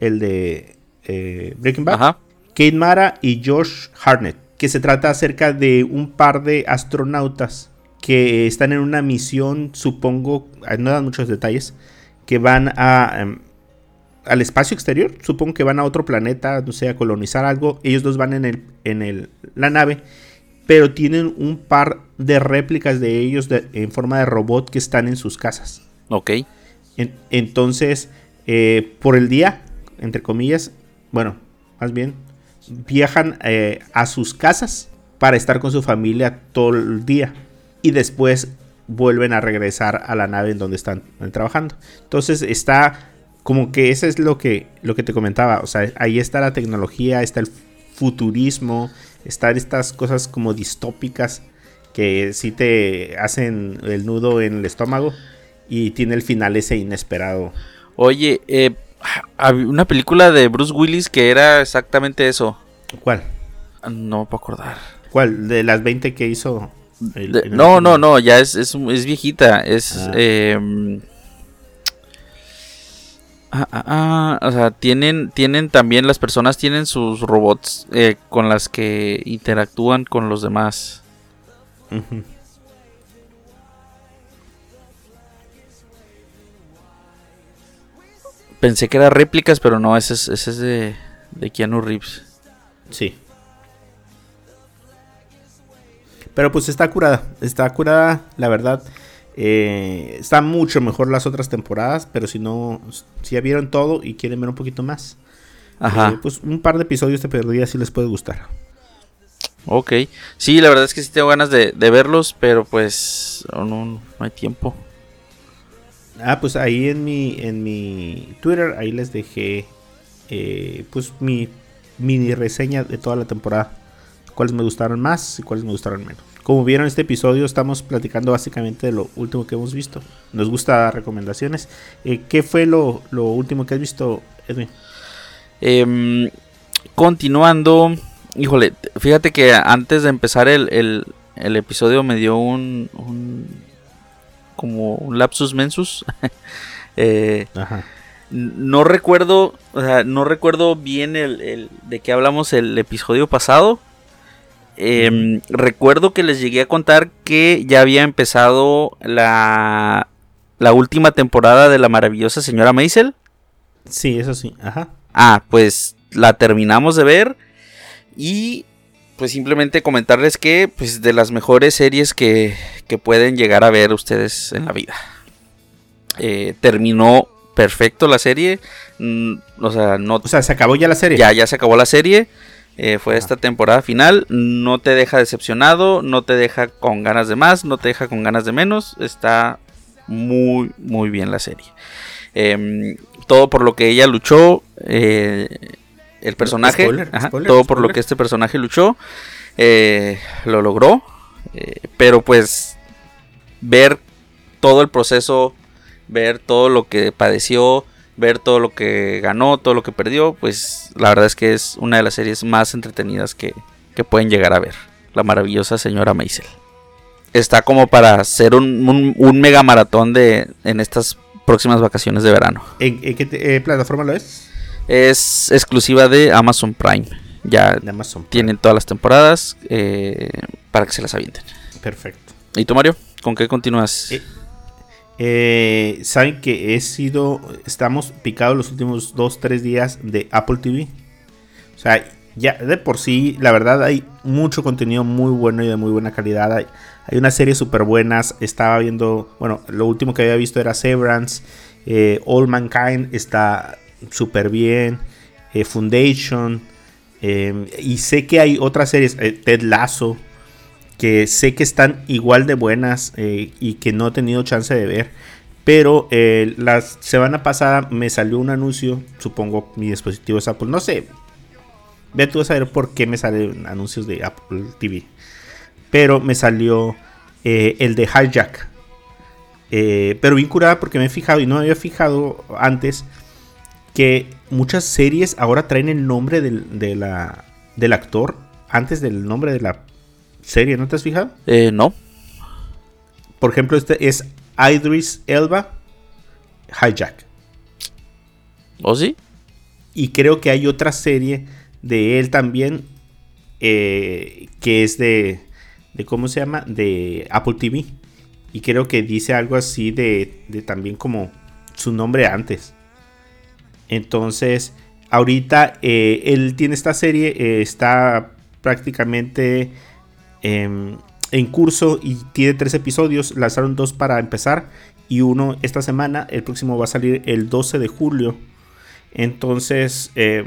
el de eh, Breaking Bad, Ajá. Kate Mara y Josh Hartnett, que se trata acerca de un par de astronautas que están en una misión, supongo, no dan muchos detalles, que van a, um, al espacio exterior, supongo que van a otro planeta, no sé, a colonizar algo, ellos dos van en, el, en el, la nave, pero tienen un par de réplicas de ellos de, en forma de robot que están en sus casas. Ok. En, entonces, eh, por el día, entre comillas, bueno, más bien, viajan eh, a sus casas para estar con su familia todo el día y después vuelven a regresar a la nave en donde están trabajando. Entonces está como que eso es lo que, lo que te comentaba. O sea, ahí está la tecnología, está el futurismo, están estas cosas como distópicas que sí te hacen el nudo en el estómago y tiene el final ese inesperado. Oye, eh, una película de Bruce Willis que era exactamente eso. ¿Cuál? No me puedo acordar. ¿Cuál? De las 20 que hizo. El, de, no, no, no, ya es, es, es viejita. Es. Ah. Eh, ah, ah, o sea, tienen, tienen también, las personas tienen sus robots eh, con las que interactúan con los demás. Uh -huh. Pensé que eran réplicas, pero no, ese es, ese es de, de Keanu Reeves. Sí. Pero pues está curada, está curada, la verdad. Eh, está mucho mejor las otras temporadas, pero si no, si ya vieron todo y quieren ver un poquito más, Ajá. Eh, pues un par de episodios te perdí, si les puede gustar. Ok, sí, la verdad es que sí tengo ganas de, de verlos, pero pues no, no, hay tiempo. Ah, pues ahí en mi, en mi Twitter, ahí les dejé eh, pues mi mini reseña de toda la temporada. Cuáles me gustaron más y cuáles me gustaron menos. Como vieron este episodio, estamos platicando básicamente de lo último que hemos visto. Nos gusta dar recomendaciones. Eh, ¿Qué fue lo, lo, último que has visto, Edwin? Eh, continuando, híjole, fíjate que antes de empezar el, el, episodio me dio un como un lapsus mensus. (laughs) eh, Ajá. No recuerdo, o sea, no recuerdo bien el, el, de qué hablamos el episodio pasado. Eh, mm. Recuerdo que les llegué a contar que ya había empezado la, la última temporada de la maravillosa señora Maisel. Sí, eso sí. Ajá. Ah, pues la terminamos de ver y pues simplemente comentarles que pues de las mejores series que, que pueden llegar a ver ustedes en la vida. Eh, terminó perfecto la serie. Mm, o sea, no. O sea, se acabó ya la serie. Ya, ya se acabó la serie. Eh, fue esta temporada final. No te deja decepcionado. No te deja con ganas de más. No te deja con ganas de menos. Está muy, muy bien la serie. Eh, todo por lo que ella luchó. Eh, el personaje. Spoiler, ajá, spoiler, todo spoiler. por lo que este personaje luchó. Eh, lo logró. Eh, pero pues. Ver todo el proceso. Ver todo lo que padeció ver todo lo que ganó, todo lo que perdió, pues la verdad es que es una de las series más entretenidas que, que pueden llegar a ver. La maravillosa señora Maisel. Está como para hacer un, un, un, mega maratón de, en estas próximas vacaciones de verano. ¿En, en qué te, eh, plataforma lo es? Es exclusiva de Amazon Prime. Ya Amazon Prime. tienen todas las temporadas eh, para que se las avienten. Perfecto. ¿Y tú, Mario? ¿Con qué continúas? Eh, Eh, Saben que he sido, estamos picados los últimos 2-3 días de Apple TV. O sea, ya de por sí, la verdad hay mucho contenido muy bueno y de muy buena calidad. Hay, hay unas series súper buenas. Estaba viendo, bueno, lo último que había visto era Severance. Eh, All Mankind está súper bien. Eh, Foundation. eh, y sé que hay otras series, eh, Ted Lasso, que sé que están igual de buenas eh, y que no he tenido chance de ver. Pero la semana pasada me salió un anuncio, supongo mi dispositivo es Apple, no sé. Ve tú a saber por qué me salen anuncios de Apple TV. Pero me salió el de Hijack. Pero bien curada porque me he fijado y no me había fijado antes que muchas series ahora traen el nombre del, de la, del actor antes del nombre de la serie, ¿no te has fijado? Eh, no. Por ejemplo, este es Idris Elba Hijack. ¿O sí? Y creo que hay otra serie de él también eh, que es de, de, ¿cómo se llama? De Apple TV. Y creo que dice algo así de, de también como su nombre antes. Entonces, ahorita eh, él tiene esta serie, eh, está prácticamente em, en curso y tiene tres episodios. Lanzaron dos para empezar y uno esta semana. El próximo va a salir el 12 de julio. Entonces, eh,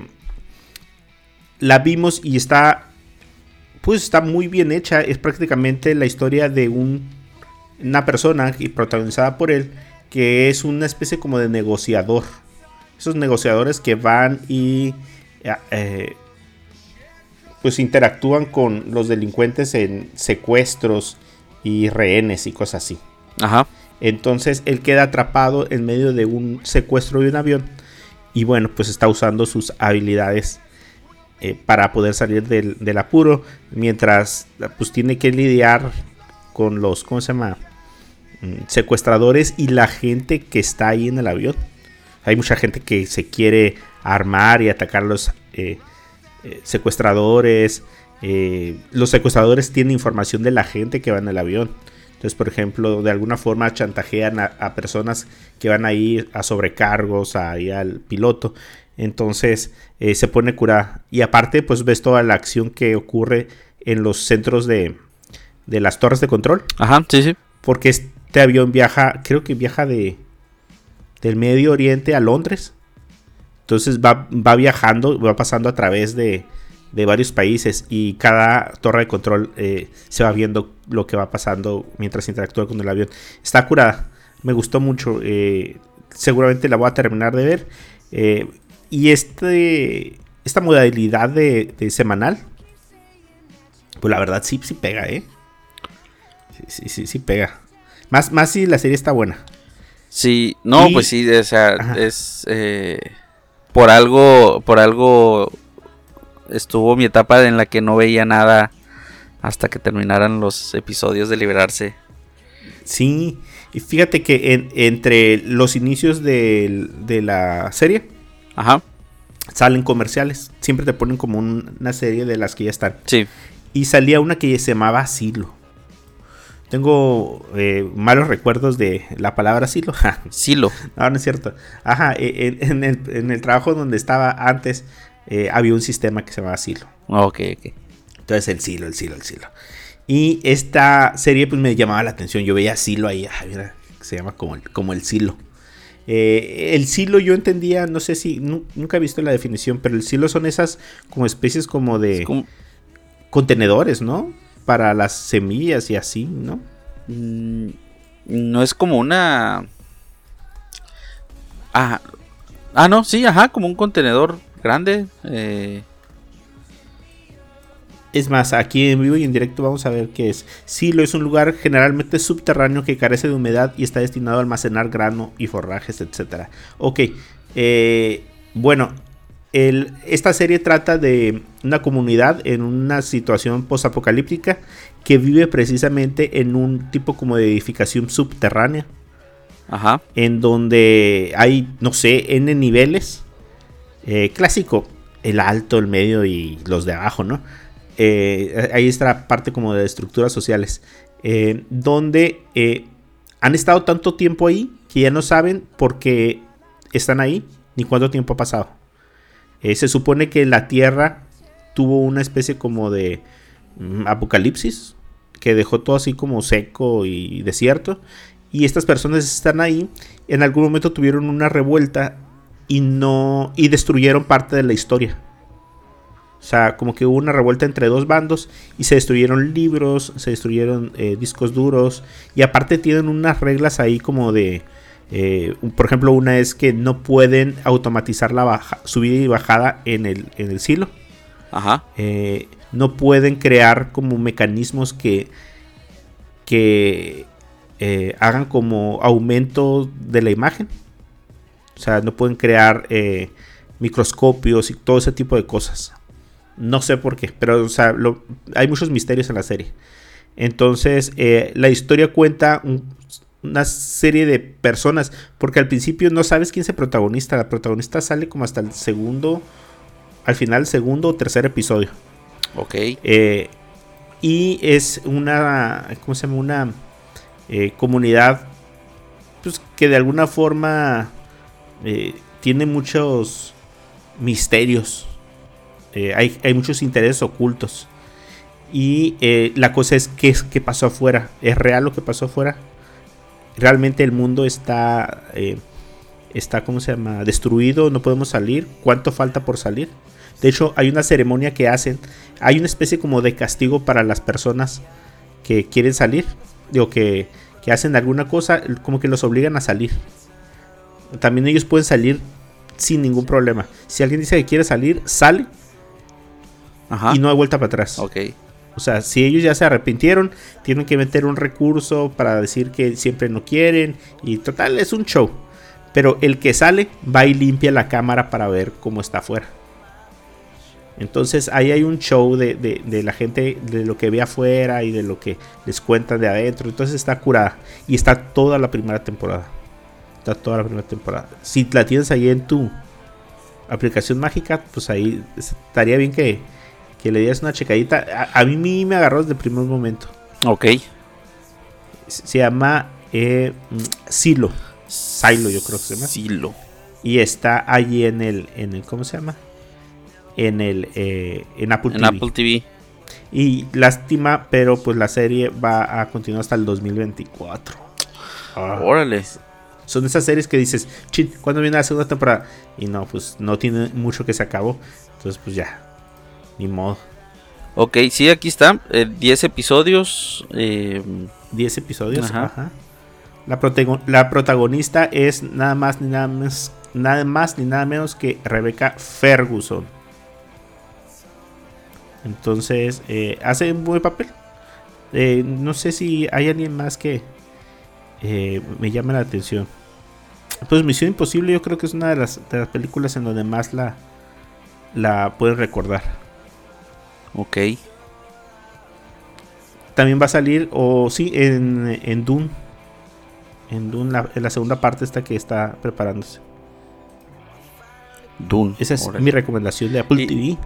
la vimos y está, pues está muy bien hecha. Es prácticamente la historia de un, una persona y protagonizada por él que es una especie como de negociador. Esos negociadores que van y eh, pues interactúan con los delincuentes en secuestros y rehenes y cosas así. Ajá. Entonces él queda atrapado en medio de un secuestro de un avión. Y bueno, pues está usando sus habilidades eh, para poder salir del, del, apuro. Mientras pues tiene que lidiar con los, ¿cómo se llama? Secuestradores y la gente que está ahí en el avión. Hay mucha gente que se quiere armar y atacar a los eh, eh, secuestradores. Eh, los secuestradores tienen información de la gente que va en el avión. Entonces, por ejemplo, de alguna forma chantajean a, a personas que van ahí a sobrecargos, ahí al piloto. Entonces eh, se pone cura. Y aparte, pues ves toda la acción que ocurre en los centros de, de las torres de control. Ajá, sí, sí. Porque este avión viaja, creo que viaja de del Medio Oriente a Londres. Entonces va, va viajando, va pasando a través de, de varios países y cada torre de control eh, se va viendo lo que va pasando mientras interactúa con el avión. Está curada, me gustó mucho. Eh, seguramente la voy a terminar de ver. Eh, y este, esta modalidad de, semanal, pues la verdad sí, sí pega, ¿eh? Sí, sí, sí, sí pega. Más, más si la serie está buena. Sí, no, y, pues sí, o sea, ajá. es eh, por algo, por algo estuvo mi etapa en la que no veía nada hasta que terminaran los episodios de Liberarse. Sí, y fíjate que en, entre los inicios de, de, la serie, Ajá. salen comerciales. Siempre te ponen como un, una serie de las que ya están. Sí. Y salía una que se llamaba Silo. Tengo eh, malos recuerdos de la palabra silo. (laughs) silo. No, no es cierto. Ajá, en, en, el, en el, trabajo donde estaba antes eh, había un sistema que se llamaba silo. Ok, ok. Entonces el silo, el silo, el silo. Y esta serie pues me llamaba la atención. Yo veía silo ahí, ah, mira, se llama como el, como el silo. Eh, el silo yo entendía, no sé si, nu nunca he visto la definición, pero el silo son esas como especies como de como... contenedores, ¿no? Para las semillas y así, ¿no? Mm, no es como una... Ah, ah, no, sí, ajá, como un contenedor grande. Eh... Es más, aquí en vivo y en directo vamos a ver qué es. Silo es un lugar generalmente subterráneo que carece de humedad y está destinado a almacenar grano y forrajes, etc. Ok, eh, bueno, el, esta serie trata de una comunidad en una situación posapocalíptica que vive precisamente en un tipo como de edificación subterránea. Ajá. En donde hay, no sé, N niveles. Eh, clásico, el alto, el medio y los de abajo, ¿no? Eh, ahí está la parte como de estructuras sociales. Eh, donde han estado tanto tiempo ahí que ya no saben por qué están ahí ni cuánto tiempo ha pasado. Eh, se supone que la Tierra tuvo una especie como de mm, apocalipsis que dejó todo así como seco y desierto. Y estas personas están ahí. En algún momento tuvieron una revuelta y no y destruyeron parte de la historia. O sea, como que hubo una revuelta entre dos bandos y se destruyeron libros, se destruyeron eh, discos duros y aparte tienen unas reglas ahí como de, eh, por ejemplo, una es que no pueden automatizar la baja, subida y bajada en el, en el silo. Ajá. Eh, no pueden crear como mecanismos que, que eh, hagan como aumento de la imagen. O sea, no pueden crear microscopios y todo ese tipo de cosas. No sé por qué, pero o sea, lo- hay muchos misterios en la serie. Entonces, eh, la historia cuenta un- una serie de personas, porque al principio no sabes quién es el protagonista. La protagonista sale como hasta el segundo, al final, segundo o tercer episodio. Ok. Eh, y es una, ¿cómo se llama? Una eh, comunidad pues, que de alguna forma eh, tiene muchos misterios. Eh, hay, hay muchos intereses ocultos. Y la cosa es ¿qué, es qué pasó afuera. ¿Es real lo que pasó afuera? ¿Realmente el mundo está, eh, está, ¿cómo se llama? Destruido, no podemos salir. ¿Cuánto falta por salir? De hecho, hay una ceremonia que hacen. Hay una especie como de castigo para las personas que quieren salir. Digo, que, que hacen alguna cosa, como que los obligan a salir. También ellos pueden salir sin ningún problema. Si alguien dice que quiere salir, sale Ajá. y no hay vuelta para atrás. Ok. O sea, si ellos ya se arrepintieron, tienen que meter un recurso para decir que siempre no quieren. Y total, es un show. Pero el que sale va y limpia la cámara para ver cómo está afuera. Entonces ahí hay un show de, de- la gente, de lo que ve afuera y de lo que les cuentan de adentro. Entonces está curada. Y está toda la primera temporada. Está toda la primera temporada. Si la tienes ahí en tu aplicación mágica, pues ahí estaría bien que, que le dieras una checadita. A, a mí me agarró desde el primer momento. Ok. Se llama eh, Silo. Silo, yo creo que se llama. Silo. Y está allí en el, en el ¿cómo se llama? En el, eh, en Apple En TV. Apple TV. Y lástima, pero pues la serie va a continuar hasta el 2024. Ah, Órale. son esas series que dices, chin, ¿cuándo viene la segunda temporada? Y no, pues no tiene mucho que se acabó. Entonces, pues ya, ni modo. Ok, sí, aquí está. eh, 10 episodios. eh, 10 episodios. Ajá. Ajá. La, protago- la protagonista es nada más ni nada menos, nada más ni nada menos que Rebecca Ferguson. Entonces, eh, hace un buen papel. Eh, no sé si hay alguien más que eh, me llame la atención. Pues Misión Imposible yo creo que es una de las, de las películas en donde más la, la pueden recordar. Ok. También va a salir, o sí, en, en Dune. En Dune, la, en la segunda parte esta que está preparándose. Dune. Esa es mi recomendación de Apple Y- TV.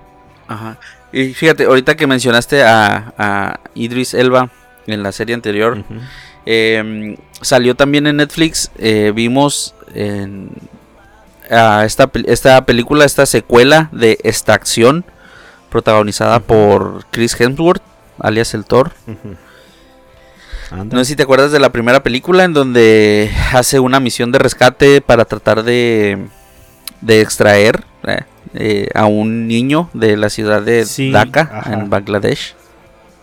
Ajá. Y fíjate, ahorita que mencionaste a, a Idris Elba en la serie anterior, eh, salió también en Netflix. eh, vimos en, a esta, esta película, esta secuela de Extracción, protagonizada por Chris Hemsworth, alias el Thor. No sé si te acuerdas de la primera película en donde hace una misión de rescate para tratar de, de extraer eh, eh, a un niño de la ciudad de Sí, Dhaka, ajá. en Bangladesh.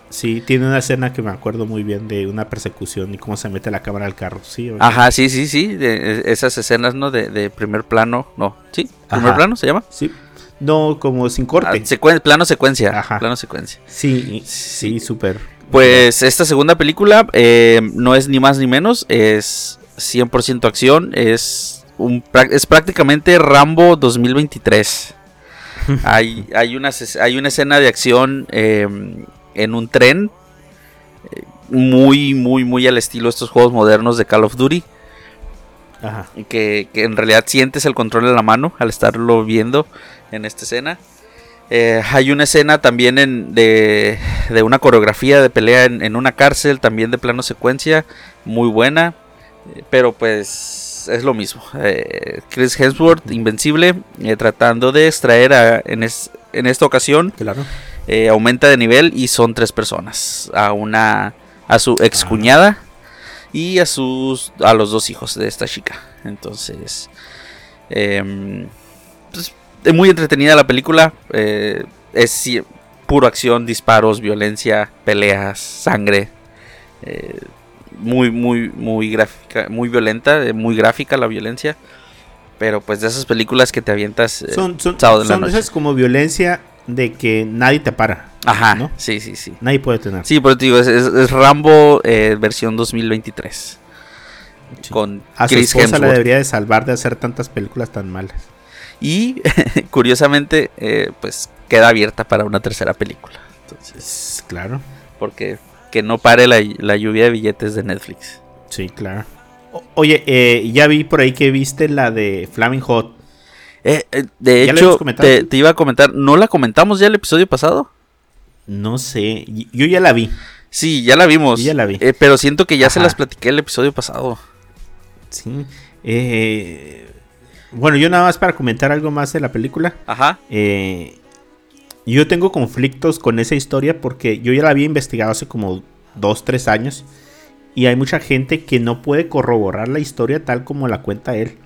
Sí, tiene una escena que me acuerdo muy bien de una persecución y cómo se mete la cámara al carro. Sí, ¿verdad? Ajá, sí, sí, sí. de esas escenas, ¿no? De, de primer plano. No, sí. Primer Ajá. plano se llama. Sí. No, como sin corte. Ah, secuen- plano secuencia. Ajá. Plano secuencia. sí, sí, súper. Pues esta segunda película eh, no es ni más ni menos, es 100% acción, es, un, es prácticamente Rambo 2023. (laughs) hay, hay, una, hay una escena de acción eh, en un tren, eh, muy, muy, muy al estilo de estos juegos modernos de Call of Duty, Ajá. que, que en realidad sientes el control en la mano al estarlo viendo en esta escena. Eh, hay una escena también en, de, de una coreografía de pelea en, en una cárcel, también de plano secuencia, muy buena. Eh, Pero pues es lo mismo. Eh, Chris Hemsworth, invencible, eh, tratando de extraer a- en, es- en esta ocasión, Claro. aumenta de nivel y son tres personas. A una, a su ex cuñada y a sus, a los dos hijos de esta chica. Entonces, em, pues, es muy entretenida la película. eh, es sí, puro acción, disparos, violencia, peleas, sangre. eh, muy, muy, muy gráfica, muy violenta, eh, muy gráfica la violencia. Pero pues de esas películas que te avientas. eh, Son, son, sábado en la son noche. esas como violencia de que nadie te para. Ajá, ¿no? sí, sí, sí. Nadie puede tener. Sí, pero te digo, es, es- es Rambo eh, versión 2023. Sí. Con A su Chris esposa la debería de salvar de hacer tantas películas tan malas. Y (laughs) curiosamente, eh, pues queda abierta para una tercera película. Entonces, Es- Claro. porque que no pare la, la lluvia de billetes de Netflix. Sí, claro. O- oye, eh, ya vi por ahí que viste la de Flaming Hot. Eh, eh, de ¿Ya la hecho, te, te iba a comentar, ¿no la comentamos ya el episodio pasado? No sé, yo ya la vi. Sí, ya la vimos. Ya la vi. Eh, pero siento que ya se las platiqué el episodio pasado. Sí. Eh, bueno, yo nada más para comentar algo más de la película. Ajá. Yo tengo conflictos con esa historia porque yo ya la había investigado hace como 2, 3 años. Y hay mucha gente que no puede corroborar la historia tal como la cuenta él.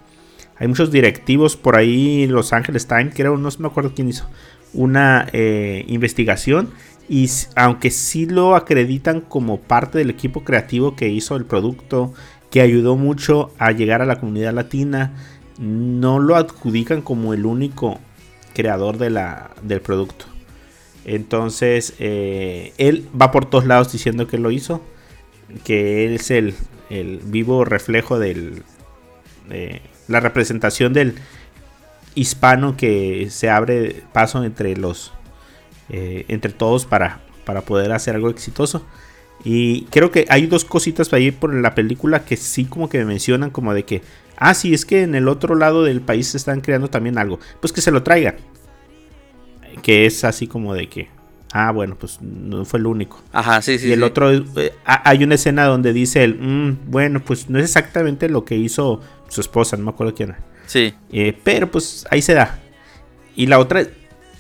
Hay muchos directivos por ahí, Los Angeles Times, creo, no me acuerdo quién hizo, una eh, investigación. Y aunque sí lo acreditan como parte del equipo creativo que hizo el producto, que ayudó mucho a llegar a la comunidad latina, no lo adjudican como el único creador de la, del producto. Entonces, eh, él va por todos lados diciendo que lo hizo, que él es el, el vivo reflejo del, de la representación del hispano que se abre paso entre los, eh, entre todos para, para poder hacer algo exitoso. Y creo que hay dos cositas ahí por la película que sí como que me mencionan como de que, ah, sí, es que en el otro lado del país se están creando también algo. Pues que se lo traigan. Que es así como de que, ah, bueno, pues no fue el único. Ajá, sí, sí. y el sí. otro, eh, ha- hay una escena donde dice él, "Mm, bueno, pues no es exactamente lo que hizo su esposa, no me acuerdo quién era. Sí. Eh, pero pues ahí se da. Y la otra,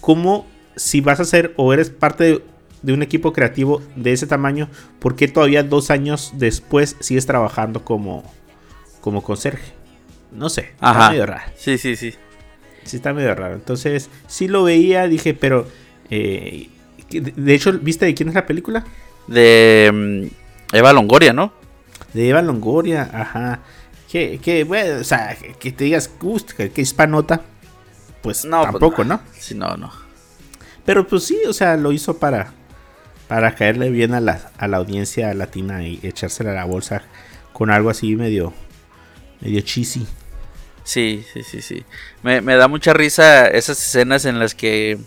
¿cómo si vas a ser o eres parte de, de un equipo creativo de ese tamaño, por qué todavía dos años después sigues trabajando como, como conserje? No sé, está Ajá. medio raro. Sí, sí, sí. Sí, está medio raro. Entonces, sí lo veía, dije, pero... eh, de hecho, ¿viste de quién es la película? De mm, Eva Longoria, ¿no? De Eva Longoria, ajá. Que, que bueno, o sea, que, te digas, "Ust, que, que hispanota, pues No, pues tampoco, no. ¿no? Sí, no, no. Pero pues sí, o sea, lo hizo para, para caerle bien a la, a la audiencia latina y echársela a la bolsa con algo así medio, medio cheesy. Sí, sí, sí, sí. Me, me da mucha risa esas escenas en las que.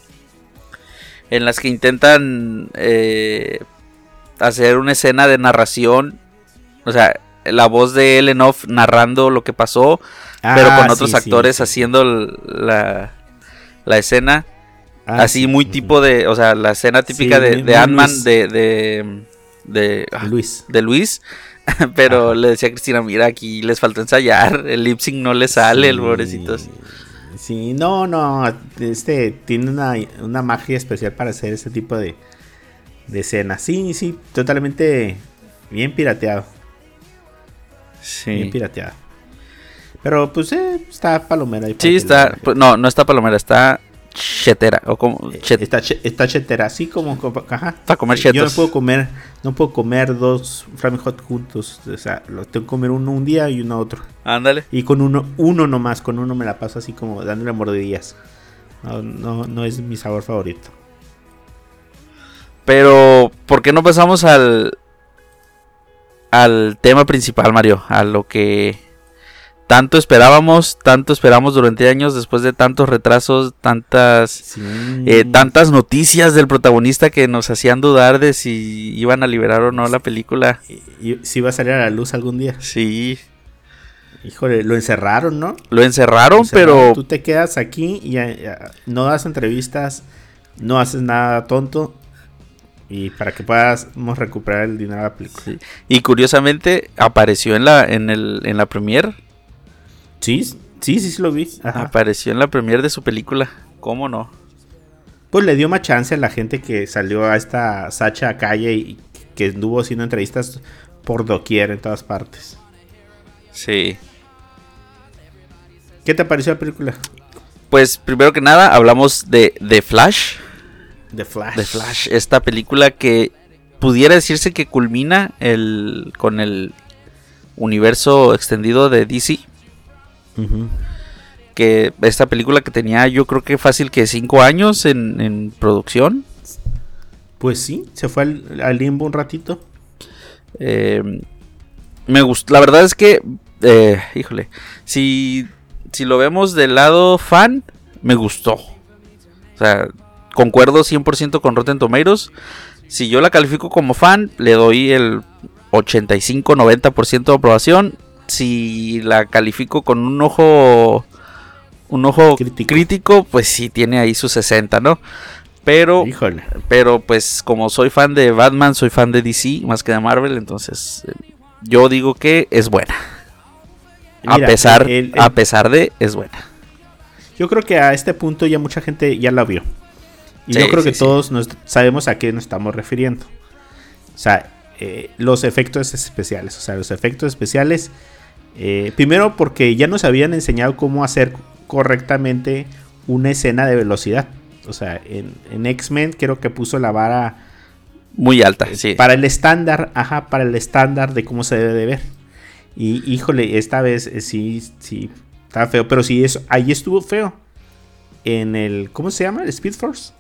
En las que intentan eh, hacer una escena de narración. O sea, la voz de él en off narrando lo que pasó. pero Ah, con otros sí, actores sí. haciendo la, la escena. Ah, así sí, muy tipo de. O sea, la escena típica de, de Ant-Man de. de, de, ah, Luis. de Luis. (laughs) Pero le decía a Cristina, mira, aquí les faltó ensayar. (laughs) El lip sync no le sale, el pobrecito. Sí, no, no. Este tiene una, una magia especial para hacer este tipo de, de escenas. Sí, sí, totalmente bien pirateado. Bien Sí. pirateado. Pero pues eh, está palomera ahí. Sí, está. pues, no, no está palomera, está chetera. O como. Eh, chet- Está, che- está chetera, así como, como- ajá. Para comer Yo no chetos. puedo comer, no puedo comer dos Flaming Hot juntos. O sea, lo tengo que comer uno un día y uno otro. Ándale. Y con uno, uno nomás, con uno me la paso así como dándole mordidillas. No, no, no es mi sabor favorito. Pero, ¿por qué no pasamos al. Al tema principal, Mario? A lo que tanto esperábamos, tanto esperamos durante años, después de tantos retrasos, tantas. Sí. eh, tantas noticias del protagonista que nos hacían dudar de si iban a liberar o no la película. Y, y si va a salir a la luz algún día. Sí, Híjole, lo encerraron, ¿no? lo encerraron, Lo encerraron. pero Tú te quedas aquí y no das entrevistas, no haces nada tonto. Y para que podamos recuperar el dinero de la película. Sí. Y curiosamente apareció en la, en el, en la premiere. Sí, sí, sí, sí lo vi. Ajá. Apareció en la premiere de su película. ¿Cómo no? Pues le dio más chance a la gente que salió a esta Sacha calle y que anduvo haciendo entrevistas por doquier en todas partes. Sí. ¿Qué te pareció la película? Pues primero que nada hablamos de, de Flash. The Flash. De Flash. Esta película que pudiera decirse que culmina el, con el universo extendido de DC. Que esta película que tenía yo creo que fácil que 5 años en, en producción. Pues sí, se fue al, al limbo un ratito. Eh, me gustó. La verdad es que, eh, híjole, si, si lo vemos del lado fan, me gustó. O sea, concuerdo 100% con Rotten Tomatoes. Si yo la califico como fan, le doy el 85-90% de aprobación. Si la califico con un ojo un ojo Crítico. crítico, pues sí tiene ahí su 60, ¿no? Pero Híjole. pero pues como soy fan de Batman, soy fan de DC más que de Marvel, entonces yo digo que es buena. a pesar el- el- a pesar de es buena. Yo creo que a este punto ya mucha gente ya la vio. Y Sí, yo creo sí, que todos nos sabemos a qué nos estamos refiriendo. O sea, eh, los efectos especiales. O sea, los efectos especiales. eh, primero porque ya nos habían enseñado cómo hacer correctamente una escena de velocidad. O sea, en, en X-Men creo que puso la vara Muy alta, sí. para el estándar, ajá, para el estándar de cómo se debe de ver. Y híjole, esta vez eh, sí, sí, está feo, pero sí, eso, ahí estuvo feo. En el, ¿cómo se llama? ¿El Speed Force?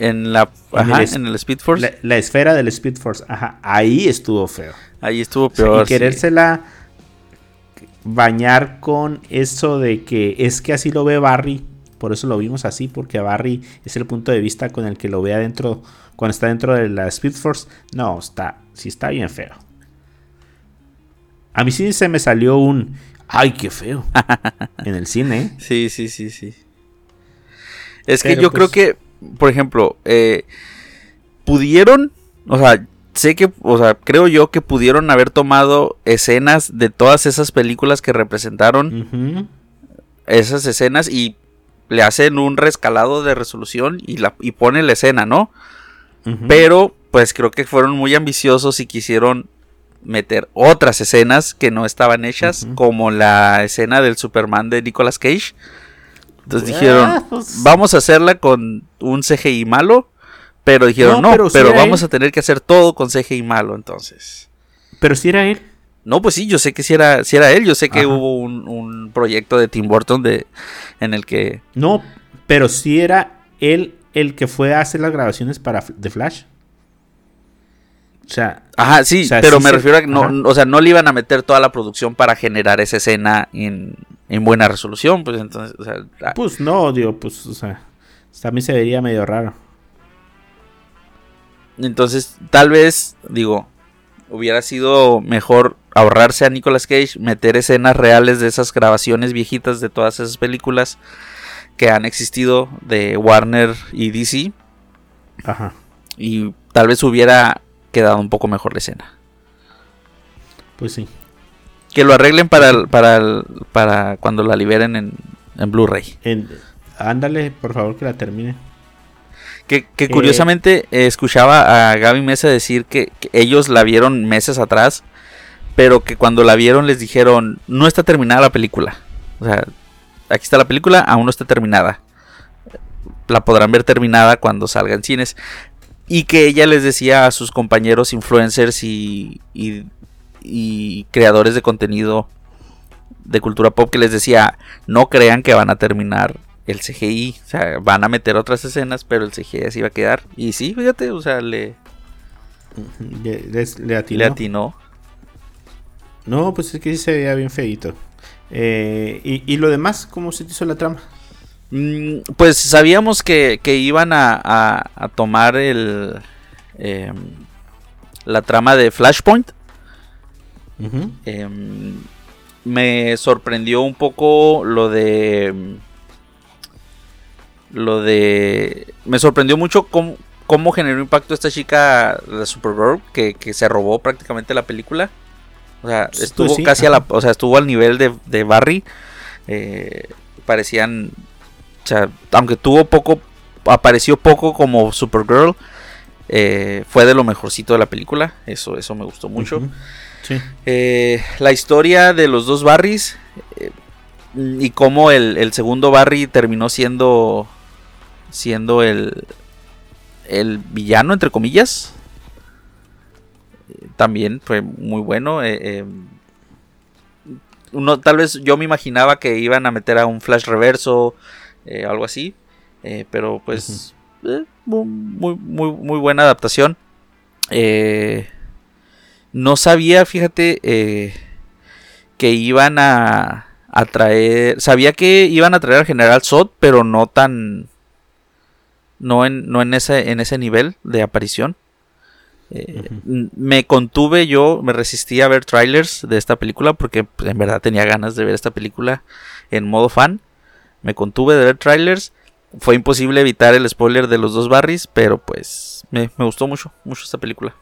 En la En ajá, el en el Speed Force La, la esfera del Speed Force, ajá, ahí estuvo feo. ahí estuvo O sea, peor. y sí. querérsela bañar con eso de que es que así lo ve Barry. Por eso lo vimos así, porque a Barry es el punto de vista con el que lo ve adentro, cuando está dentro de la Speed Force. No, está, sí está bien feo. A mí sí se me salió un, ay, qué feo, (laughs) en el cine. Sí, sí, sí, sí. Es que yo pues- creo que, por ejemplo, eh, pudieron, o sea, sé que, o sea, creo yo que pudieron haber tomado escenas de todas esas películas que representaron esas escenas y le hacen un rescalado de resolución y la y pone la escena, ¿no? Pero pues creo que fueron muy ambiciosos y quisieron meter otras escenas que no estaban hechas, como la escena del Superman de Nicolas Cage. Entonces Ah, dijeron, pues- vamos a hacerla con un CGI malo, pero dijeron, No, no, pero pero, sí era vamos él". a tener que hacer todo con CGI malo, entonces. Pero si era él. No, pues sí, yo sé que si era, si era él, yo sé que Ajá. hubo un, un proyecto de Tim Burton de, en el que No, pero sí era él el que fue a hacer las grabaciones para The Flash. O sea, Ajá, sí, O sea, pero sí me refiero a que no, ajá. o sea, no le iban a meter toda la producción para generar esa escena en, en buena resolución, pues entonces, o sea, pues no, digo, pues, o sea, también se vería medio raro. entonces tal vez, digo, hubiera sido mejor ahorrarse a Nicolas Cage, meter escenas reales de esas grabaciones viejitas de todas esas películas que han existido de Warner y DC Ajá. y tal vez hubiera quedado un poco mejor la escena. Pues sí. Que lo arreglen para, el- para, el- para cuando la liberen en, en Blu-ray. Ándale, por favor, que la termine. Que, que Eh, curiosamente eh, escuchaba a Gaby Mesa decir que, que ellos la vieron meses atrás, pero que cuando la vieron les dijeron, no está terminada la película. O sea, aquí está la película, aún no está terminada. La podrán ver terminada cuando salga en cines. Y que ella les decía a sus compañeros influencers y, y, y creadores de contenido de cultura pop que les decía, no crean que van a terminar el CGI, o sea, van a meter otras escenas, pero el CGI así va a quedar. Y sí, fíjate, o sea, le, Le, atinó. le atinó. No, pues es que sí se veía bien feito. Eh, y, y lo demás, ¿cómo se hizo la trama? Mm, Pues sabíamos que, que iban a, a- a tomar el em, la trama de Flashpoint. Em, me sorprendió un poco lo de lo de me sorprendió mucho cómo, cómo generó impacto esta chica, la Supergirl, que, que se robó prácticamente la película. O sea, estuvo sí, casi a la, o sea, estuvo al nivel de, de Barry. Eh, parecían, o sea, aunque tuvo poco, apareció poco como Supergirl, eh, fue de lo mejorcito de la película. Eso, eso me gustó mucho. Sí. Eh, la historia de los dos Barrys eh, y cómo el, el segundo Barry terminó siendo siendo el el villano entre comillas Eh, también fue muy bueno uno tal vez yo me imaginaba que iban a meter a un Flash reverso eh, algo así eh, pero pues eh, mu- muy, muy muy buena adaptación no sabía, fíjate, que iban a, a traer. Sabía que iban a traer al General Zod, pero no tan. No en, no en, ese, en ese nivel de aparición. Eh, Me contuve yo, me resistí a ver trailers de esta película porque pues, en verdad tenía ganas de ver esta película en modo fan. Me contuve de ver trailers. Fue imposible evitar el spoiler de los dos Barrys, pero pues me, me gustó mucho, mucho esta película.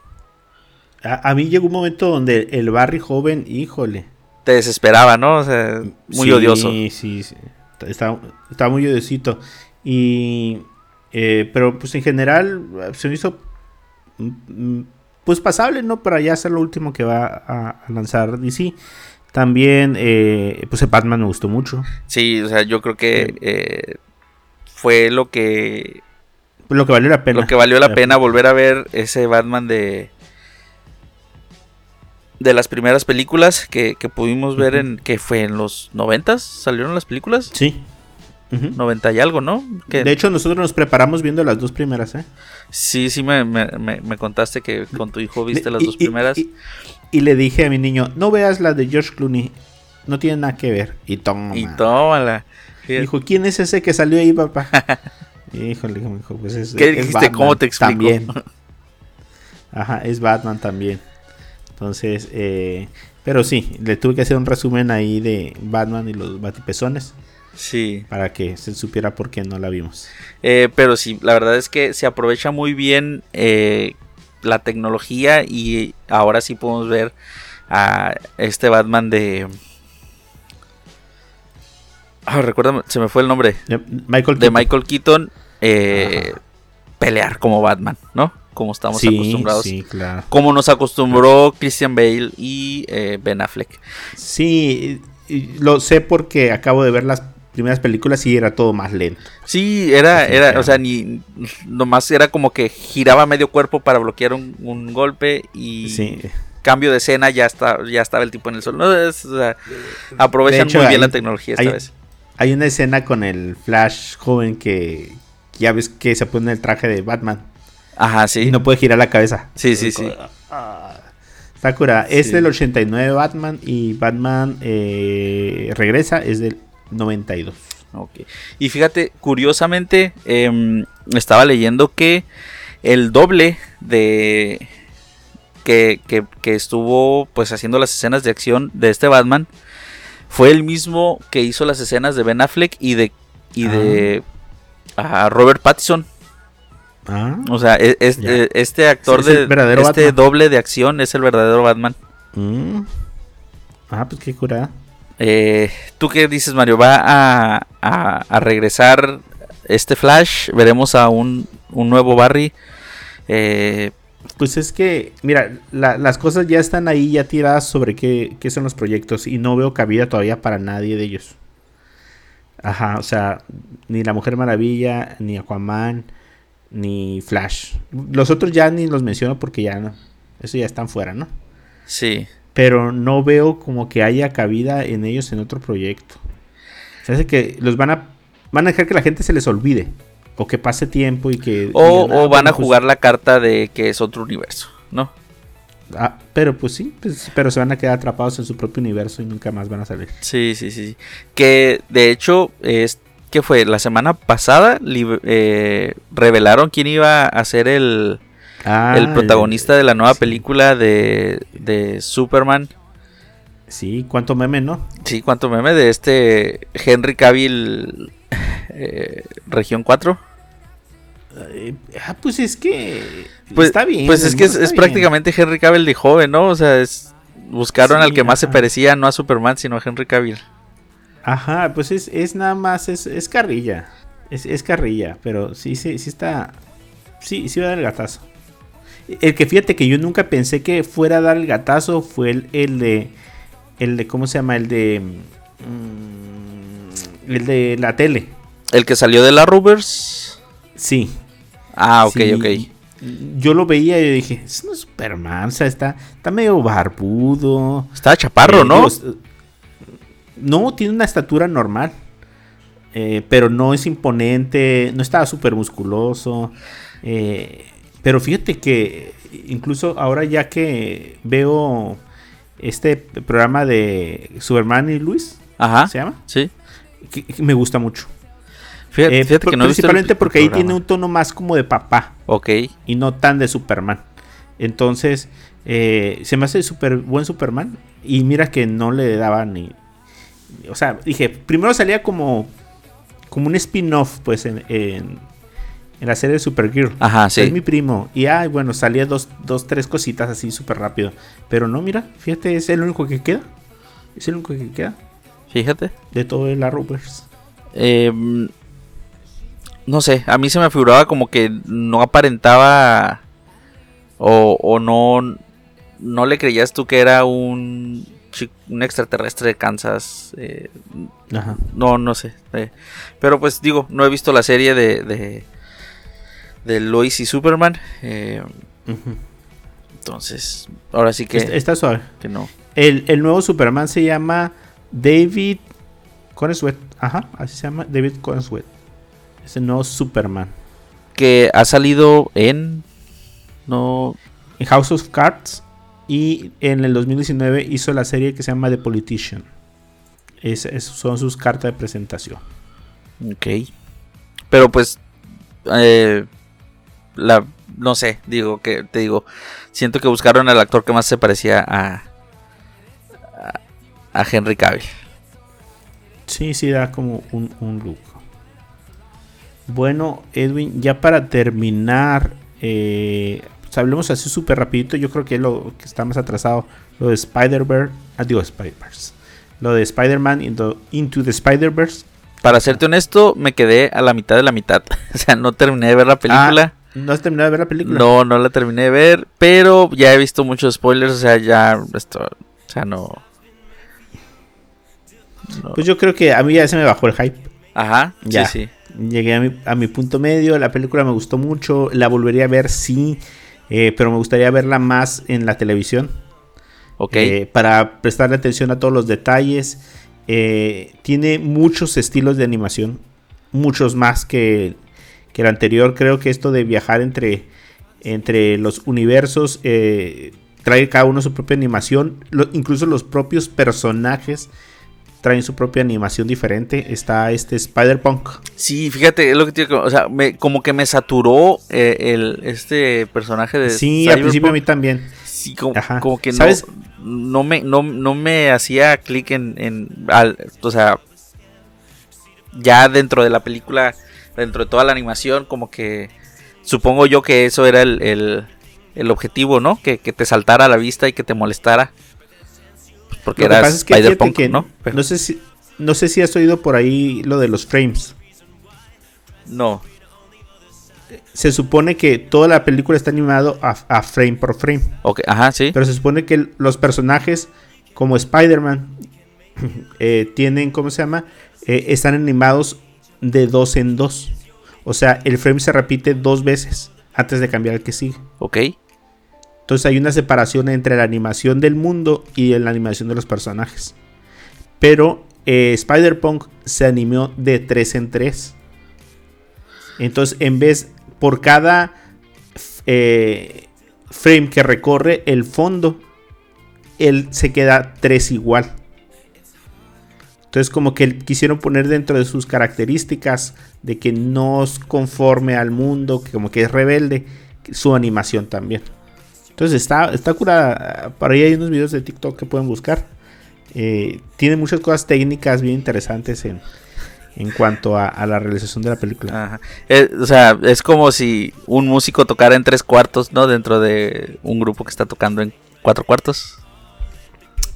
A, a mí llegó un momento donde el Barry joven, híjole. te desesperaba, ¿no? O sea, muy Sí, odioso. Sí, sí. Está, está muy odiosito. Y. eh, pero pues en general se me hizo. mm, mm, Pues pasable, ¿no? Para ya ser lo último que va a, a lanzar DC. También, eh, pues Batman me gustó mucho. Sí, o sea, yo creo que eh, fue lo que lo que valió la pena. lo que valió la pena volver a ver ese Batman de de las primeras películas que, que pudimos ver en que fue en los noventas salieron las películas Sí. Ujú. 90 y algo, ¿no? Que, De hecho, nosotros nos preparamos viendo las dos primeras, ¿eh? sí, sí me, me, me- me contaste que con tu hijo viste las Y- dos primeras. Y, y le dije a mi niño, no veas la de George Clooney. No tiene nada que ver. Y toma. y tómala. Fíjate. Dijo, ¿quién es ese que salió ahí, papá? (laughs) Híjole, hijo, pues es. ¿Qué es dijiste? Batman ¿Cómo te explico? También. (laughs) Ajá, es Batman también. Entonces, eh, pero sí, le tuve que hacer un resumen ahí de Batman y los batipezones Sí. para que se supiera por qué no la vimos. Eh, pero sí, la verdad es que se aprovecha muy bien eh, la tecnología y ahora sí podemos ver a este Batman de... Ah, recuérdame, se me fue el nombre. De Michael De Keaton. Michael Keaton eh, pelear como Batman, ¿no? Como estamos sí, acostumbrados. Sí, claro. Como nos acostumbró Christian Bale y eh, Ben Affleck. Sí, lo sé porque acabo de ver las primeras películas y era todo más lento. Sí, era, Sí, era, o sea, ni nomás era como que giraba medio cuerpo para bloquear un, un golpe y Sí. cambio de escena ya está, ya estaba el tipo en el. No, es, o sea, aprovechan hecho, muy bien hay- la tecnología esta hay- vez. Hay una escena con el Flash joven que ya ves que se pone el traje de Batman Ajá, sí. y no puede girar la cabeza. Sí, sí, sí. Ah, Sakura, es Sí. del 89 Batman y Batman eh, regresa, es del 92. Ok. Y fíjate, curiosamente, em, estaba leyendo que el doble de que, que- que estuvo pues haciendo las escenas de acción de este Batman fue el mismo que hizo las escenas de Ben Affleck y de y de ah, Robert Pattinson. Ah, O sea, e- es- Ya. eh, este actor Es de este Batman. doble de acción es el verdadero Batman. mm. Ah, pues qué curada. Eh, ¿Tú qué dices, Mario? ¿Va a, a- a regresar este Flash? ¿Veremos a un, un nuevo Barry? Eh, Pues es que, mira, la- las cosas ya están ahí, ya tiradas sobre qué, qué son los proyectos y no veo cabida todavía para nadie de ellos. Ajá, o sea, ni la Mujer Maravilla, ni Aquaman, ni Flash. Los otros ya ni los menciono porque ya no. Eso ya están fuera, ¿no? sí. Pero no veo como que haya cabida en ellos en otro proyecto. Se hace que los van a van a dejar que la gente se les olvide o que pase tiempo y que O, digan, o "Ah, van a pues, jugar la carta de que es otro universo, ¿no? ah, pero pues sí, pues, pero se van a quedar atrapados en su propio universo y nunca más van a salir. Sí, sí, sí. Que de hecho, es que fue la semana pasada eh, revelaron quién iba a ser el, Ah, el protagonista de la nueva sí. película de, de Superman. Sí, cuánto meme, ¿no? Sí, cuánto meme de este Henry Cavill (laughs) eh, Región 4. Eh, ah, pues es que Pues, está bien. Pues es que es, prácticamente Henry Cavill de joven, ¿no? O sea, es, buscaron Sí, al que más se parecía, no a Superman, sino a Henry Cavill. Ajá, pues es, es nada más, es, es carrilla. Es, es carrilla, pero sí, sí, sí está. Sí, sí va a dar el gatazo. El que fíjate que yo nunca pensé que fuera a dar el gatazo fue el, el de. El de, ¿cómo se llama? El de. mm, el de la tele. El que salió de la Rubers. Sí. Ah, ok, Sí, ok. Yo lo veía y dije, es es Superman, o sea, está, está medio barbudo. Estaba chaparro, Eh, ¿no? no, tiene una estatura normal. eh, pero no es imponente. No estaba súper musculoso. eh, pero fíjate que incluso ahora ya que veo este programa de Superman y Luis, Ajá. ¿se llama? Sí. Que- que me gusta mucho. Fíjate, Eh, fíjate que no el- principalmente el porque ahí tiene un tono más como de papá Ok. y no tan de Superman. Entonces, eh, se me hace super buen Superman. Y mira que no le daba ni. O sea, dije, primero salía como. Como un spin-off, pues, en, en, en la serie de Supergirl. Ajá, sí. Es mi primo. Y ay, bueno, salía dos, dos tres cositas así súper rápido. Pero no, mira, fíjate, es el único que queda. Es el único que queda Fíjate. de todo el Arrowverse. Eh, no sé, a mí se me figuraba como que no aparentaba o, o no, no le creías tú que era un, un extraterrestre de Kansas. eh, Ajá. no, no sé. eh, pero pues digo, no he visto la serie de, de, de Lois y Superman. eh, entonces, ahora sí que, Está, está suave. que no. El, el nuevo Superman se llama David Corenswet. Ajá, así se llama David Corenswet. Es el nuevo Superman. Que ha salido en... No... En House of Cards. Y en el 2019 hizo la serie que se llama The Politician. Es- es- son sus cartas de presentación. Ok. Pero pues... eh, la, no sé, digo que te digo, siento que buscaron al actor que más se parecía a, a, a Henry Cavill. Sí, sí, da como un, un look. Bueno, Edwin, ya para terminar, eh, pues hablemos así súper rapidito. Yo creo que lo que está más atrasado, lo de Spider-Verse. Ah, digo Spider-Verse. Lo de Spider-Man into, into the Spider-Verse. Para serte honesto, me quedé a la mitad de la mitad. (laughs) o sea, no terminé de ver la película. Ah, ¿No has terminado de ver la película? no, no la terminé de ver, pero ya he visto muchos spoilers, o sea, ya esto, o sea, no. no. Pues yo creo que a mí ya se me bajó el hype. Ajá, Ya. sí, sí. Llegué a mi, a mi punto medio. La película me gustó mucho. La volvería a ver, sí. eh, pero me gustaría verla más en la televisión. Ok. eh, para prestarle atención a todos los detalles. Eh, tiene muchos estilos de animación, muchos más que, que el anterior. Creo que esto de viajar entre, entre los universos eh, trae cada uno su propia animación. Lo- incluso los propios personajes traen su propia animación diferente. Está este Spider-Punk. Sí, fíjate, es lo que digo, o sea, me, como que me saturó eh, el, este personaje de Sí, al principio a mí también. Sí, como, como que ¿Sabes? no, no me, no, no me hacía clic en, en al- o sea, ya dentro de la película, dentro de toda la animación, como que supongo yo que eso era el, el, el objetivo, ¿no? Que, que te saltara a la vista y que te molestara. Pues Porque Lo que era pasa es que, fíjate Spider-Punk, ¿no? Pero- no sé si no sé si has oído por ahí lo de los frames. no. se supone que toda la película está animado a, a frame por frame. Ok, ajá, sí. Pero se supone que los personajes, como Spider-Man, (laughs) eh, tienen, ¿cómo se llama? Eh, están animados de dos en dos. O sea, el frame se repite dos veces antes de cambiar al que sigue. Ok. Entonces hay una separación entre la animación del mundo y la animación de los personajes. Pero eh, Spider-Punk se animó de 3 en 3. Entonces, en vez, por cada eh, frame que recorre el fondo, él se queda 3 igual. Entonces, como que quisieron poner dentro de sus características de que no es conforme al mundo, que como que es rebelde, su animación también. Entonces está, está curada. Por ahí hay unos videos de TikTok que pueden buscar. Eh, tiene muchas cosas técnicas bien interesantes en, en cuanto a, a la realización de la película. Ajá. Eh, o sea, es como si un músico tocara en tres cuartos, ¿no? Dentro de un grupo que está tocando en cuatro cuartos.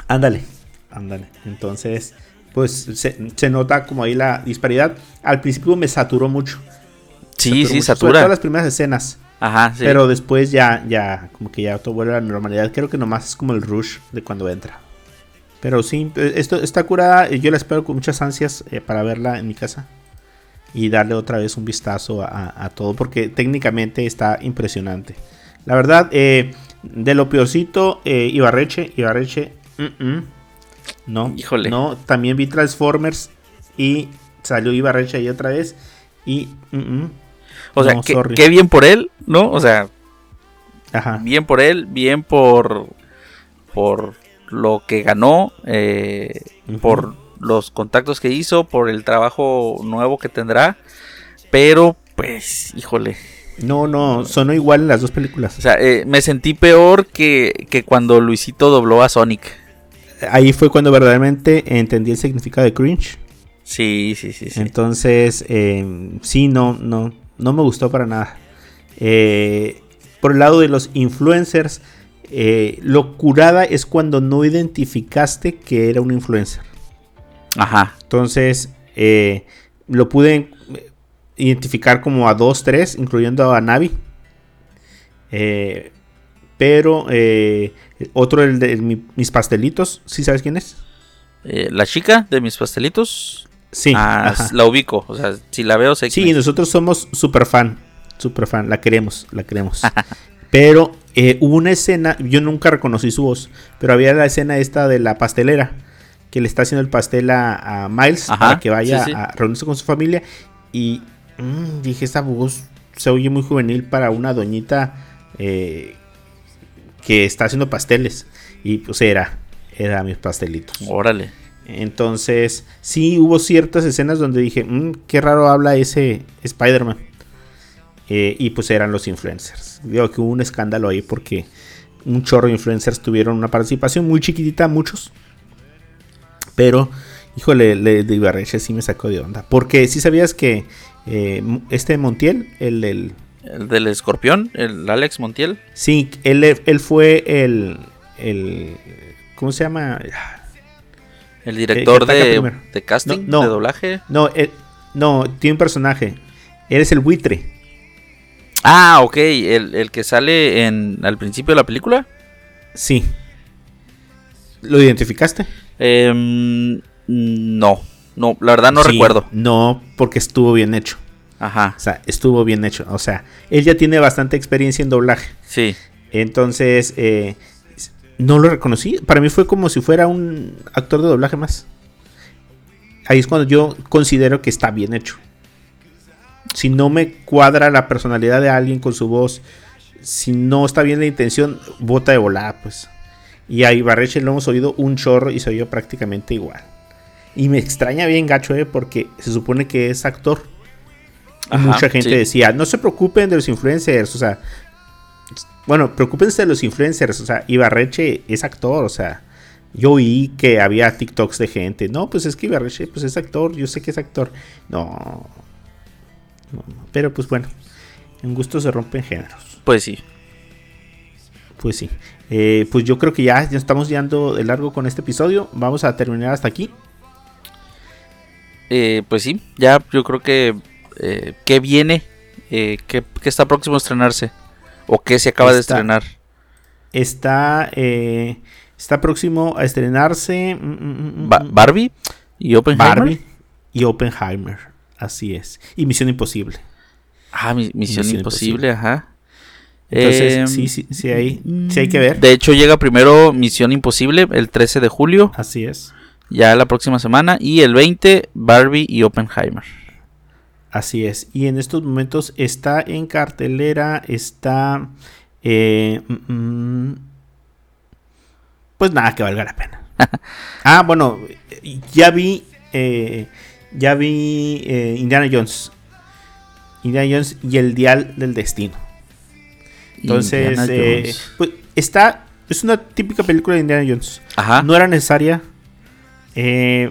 Ándale, ándale. Entonces, pues se, se nota como ahí la disparidad. Al principio me saturó mucho. Sí, mucho, sí, sobre satura. las primeras escenas. Ajá, sí. Pero después ya, ya, como que ya todo vuelve a la normalidad. Creo que nomás es como el rush de cuando entra. Pero sí, eh, esto está curada. Yo la espero con muchas ansias eh, para verla en mi casa. Y darle otra vez un vistazo a, a todo. Porque técnicamente está impresionante. La verdad, eh, de lo peorcito, eh, Ibarreche, Ibarreche, mm, mm, no, Híjole. no, también vi Transformers y salió Ibarreche ahí otra vez y, mm, mm, o sea, no, qué, bien por él, ¿no? O sea, ajá, bien por él, bien por por lo que ganó, eh, por los contactos que hizo, por el trabajo nuevo que tendrá, pero pues, híjole, no, no, sonó igual en las dos películas. o sea, eh, me sentí peor que, que cuando Luisito dobló a Sonic. Ahí fue cuando verdaderamente entendí el significado de cringe. Sí, sí, sí, sí. Entonces, eh, sí, no, no, no me gustó para nada. Eh, por el lado de los influencers, eh, lo curada es cuando no identificaste que era un influencer. Ajá. Entonces, eh, lo pude eh, identificar como a dos, tres, incluyendo a Navi. Eh, pero otro, el de mi- mis pastelitos, ¿sí sabes quién es? Eh, la chica de mis pastelitos, Sí, ah, la ubico, o sea, si la veo sé Sí, quién es. nosotros somos super fan. Super fan, la queremos, la queremos. (laughs) pero eh, hubo una escena, yo nunca reconocí su voz, pero había la escena esta de la pastelera que le está haciendo el pastel a, a Miles Ajá, para que vaya sí, sí. a reunirse con su familia. Y mm, dije, esa voz se oye muy juvenil para una doñita eh, que está haciendo pasteles. Y pues era, era mis pastelitos. Órale. Entonces, sí hubo ciertas escenas donde dije, "Mm, qué raro habla ese Spider-Man. Eh, y pues eran los influencers. Digo que hubo un escándalo ahí porque un chorro de influencers tuvieron una participación muy chiquitita, muchos. Pero, híjole, le, de Ibarreche sí me sacó de onda. Porque si sabías que eh, este Montiel, el del... El del escorpión, el Alex Montiel. Sí, él, él fue el, el... ¿Cómo se llama? El director de, de casting, No, no. de doblaje. No, él- no, tiene un personaje. Él es el buitre. Ah, ok, el, el que sale en al principio de la película. Sí. ¿Lo identificaste? Em, no, no, la verdad no Sí, recuerdo. No, porque estuvo bien hecho. Ajá, O sea, estuvo bien hecho. O sea, él ya tiene bastante experiencia en doblaje. sí. Entonces, eh, no lo reconocí. Para mí fue como si fuera un actor de doblaje más. Ahí es cuando yo considero que está bien hecho. Si no me cuadra la personalidad de alguien con su voz, si no está bien la intención, bota de volada, pues. Y a Ibarreche lo hemos oído un chorro y se oyó prácticamente igual. Y me extraña bien gacho, eh, porque se supone que es actor. Ajá, mucha gente sí. decía, no se preocupen de los influencers, o sea, bueno, preocúpense de los influencers, o sea, Ibarreche es actor, o sea, yo oí que había TikToks de gente, no, pues es que Ibarreche pues es actor, yo sé que es actor, no, no, no, pero pues bueno, en gusto se rompen géneros, Pues sí. pues sí, Eh, pues yo creo que ya, ya estamos yendo de largo con este episodio, vamos a terminar hasta aquí, Eh, pues sí, ya yo creo que eh, ¿qué viene? Eh, ¿qué, qué está próximo a estrenarse? ¿O qué se acaba de estrenar? está, eh, está próximo a estrenarse mm, mm, mm, Ba- ¿Barbie? ¿Y Oppenheimer? Barbie y Oppenheimer, así es, y Misión Imposible. Ah, mi- Misión, Misión Imposible, ajá. Entonces, Em, sí, sí, sí hay, sí hay que ver. De hecho, llega primero Misión Imposible el 13 de julio, Así es. ya la próxima semana. Y el 20, Barbie y Oppenheimer. Así es. Y en estos momentos está en cartelera, está... eh, mm, mm, pues nada que valga la pena. (laughs) ah, bueno, ya vi... eh, ya vi eh, Indiana Jones. Indiana Jones y el Dial del Destino. Entonces, eh, pues está... Es una típica película de Indiana Jones. Ajá. No era necesaria. eh,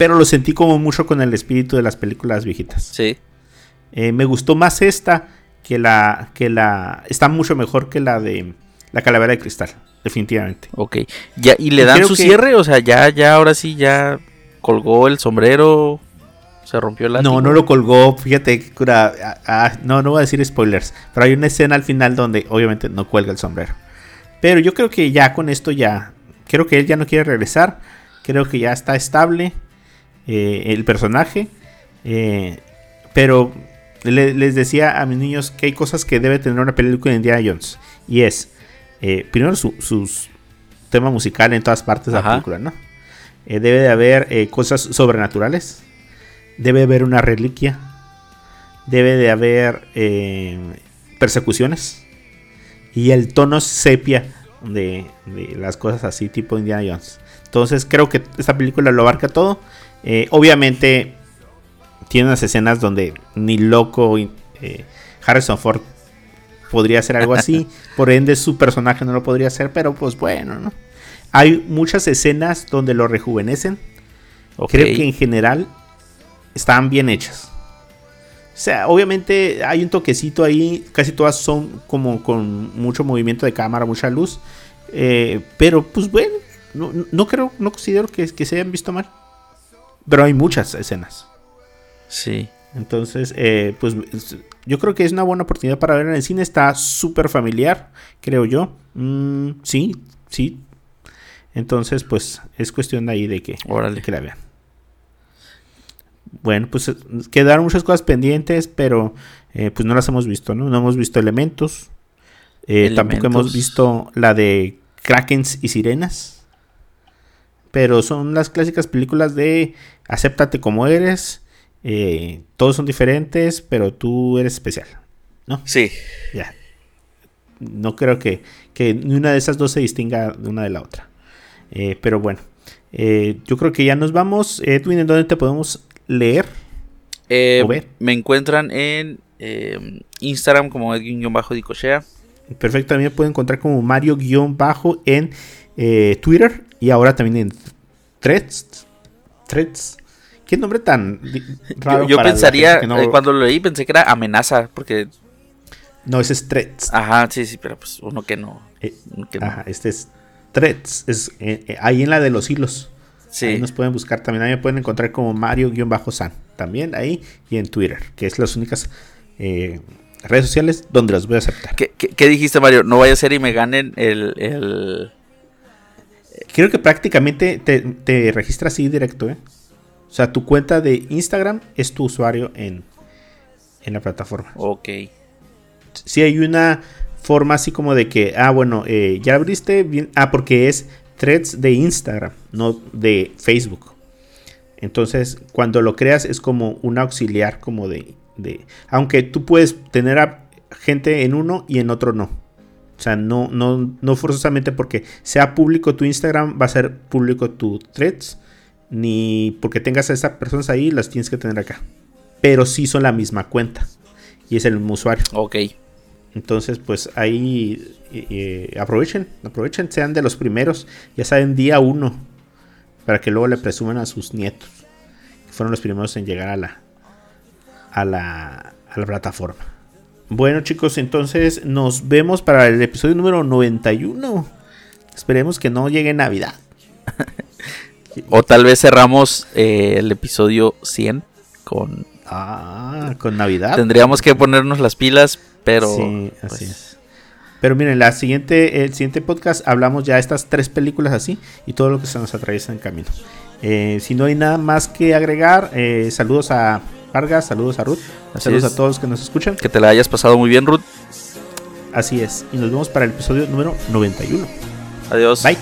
pero lo sentí como mucho con el espíritu de las películas viejitas. Sí. Eh, me gustó más esta que la, que la... Está mucho mejor que la de la calavera de cristal, definitivamente. Ok. Ya, ¿Y le dan creo su que- cierre? O sea, ya, ya, ahora sí, ya colgó el sombrero, se rompió látigo. No, no lo colgó, fíjate, cura, ah, ah, no, no voy a decir spoilers, pero hay una escena al final donde obviamente no cuelga el sombrero. Pero yo creo que ya con esto ya, creo que él ya no quiere regresar, creo que ya está estable eh, el personaje, eh, pero le- les decía a mis niños que hay cosas que debe tener una película de Indiana Jones, y es, eh, primero su sus tema musical en todas partes de la película, ¿no? Debe de haber cosas sobrenaturales, debe haber una reliquia, debe de haber persecuciones y el tono sepia de, de las cosas así tipo Indiana Jones. Entonces creo que esta película lo abarca todo. Eh, obviamente tiene unas escenas donde ni loco eh, Harrison Ford podría hacer algo así. (laughs) por ende su personaje no lo podría hacer, pero pues bueno, ¿no? Hay muchas escenas donde lo rejuvenecen. Creo que en general están bien hechas. O sea, obviamente hay un toquecito ahí, casi todas son como con mucho movimiento de cámara, mucha luz. eh, pero pues bueno, no, no creo, no considero que, que se hayan visto mal. Pero hay muchas escenas. Sí. Entonces, eh, pues es- yo creo que es una buena oportunidad para ver en el cine. Está súper familiar, creo yo. Mm, sí, sí. Entonces, pues es cuestión de ahí de que, Órale. que la vean. Bueno, pues eh, quedaron muchas cosas pendientes, pero eh, pues no las hemos visto, ¿no? No hemos visto elementos. Eh, Tampoco hemos Elementos. visto la de Krakens y Sirenas. Pero son las clásicas películas de acéptate como eres. eh, todos son diferentes, pero tú eres especial. ¿No? Sí. Ya. No creo que, que ni una de esas dos se distinga de una de la otra. Eh, pero bueno. eh, yo creo que ya nos vamos. Edwin, ¿en dónde te podemos leer? Eh, O ver. me encuentran en Instagram como Edwin-Dicochea. Perfecto, también me pueden encontrar como Mario-bajo en eh, Twitter y ahora también en Threads. Threads. ¿Qué nombre tan (laughs) raro? Yo, yo para pensaría, no- eh, cuando lo leí, pensé que era amenaza, porque, No, ese es Threads. ajá, sí, sí, pero pues uno que no. Eh, uno que no. Ajá, este es Threads. Es eh, eh, ahí en la de los hilos. Sí. Ahí nos pueden buscar también. Ahí me pueden encontrar como Mario-San. También ahí y en Twitter, que es las únicas eh, redes sociales donde los voy a aceptar. ¿Qué, qué, qué dijiste, Mario? No vaya a ser y me ganen el. el... Creo que prácticamente te, te registras así directo, ¿eh? O sea, tu cuenta de Instagram es tu usuario en, en la plataforma. Ok. Si hay una forma así como de que, ah, bueno, eh, ya abriste bien. Ah, porque es threads de Instagram, no de Facebook. Entonces, cuando lo creas es como un auxiliar, como de, de. Aunque tú puedes tener a gente en uno y en otro no. O sea, no, no, no forzosamente porque sea público tu Instagram, va a ser público tu threads. Ni porque tengas a esas personas ahí, las tienes que tener acá. Pero sí son la misma cuenta. Y es el mismo usuario. Ok. Entonces, pues ahí eh, eh, aprovechen, aprovechen, sean de los primeros, ya saben, día uno, para que luego le presuman a sus nietos, que fueron los primeros en llegar a la, a la, a la plataforma. Bueno, chicos, entonces nos vemos para el episodio número 91. Esperemos que no llegue Navidad. (laughs) O tal vez cerramos eh, el episodio 100 con... Ah, con Navidad. Tendríamos que ponernos las pilas, pero... Sí, así pues, es. Pero miren, la siguiente, el siguiente podcast hablamos ya de estas tres películas así y todo lo que se nos atraviesa en camino. Eh, si no hay nada más que agregar, eh, saludos a Vargas, saludos a Ruth, Así saludos es. a todos los que nos escuchan. Que te la hayas pasado muy bien, Ruth. Así es. Y nos vemos para el episodio número 91. Adiós. Bye.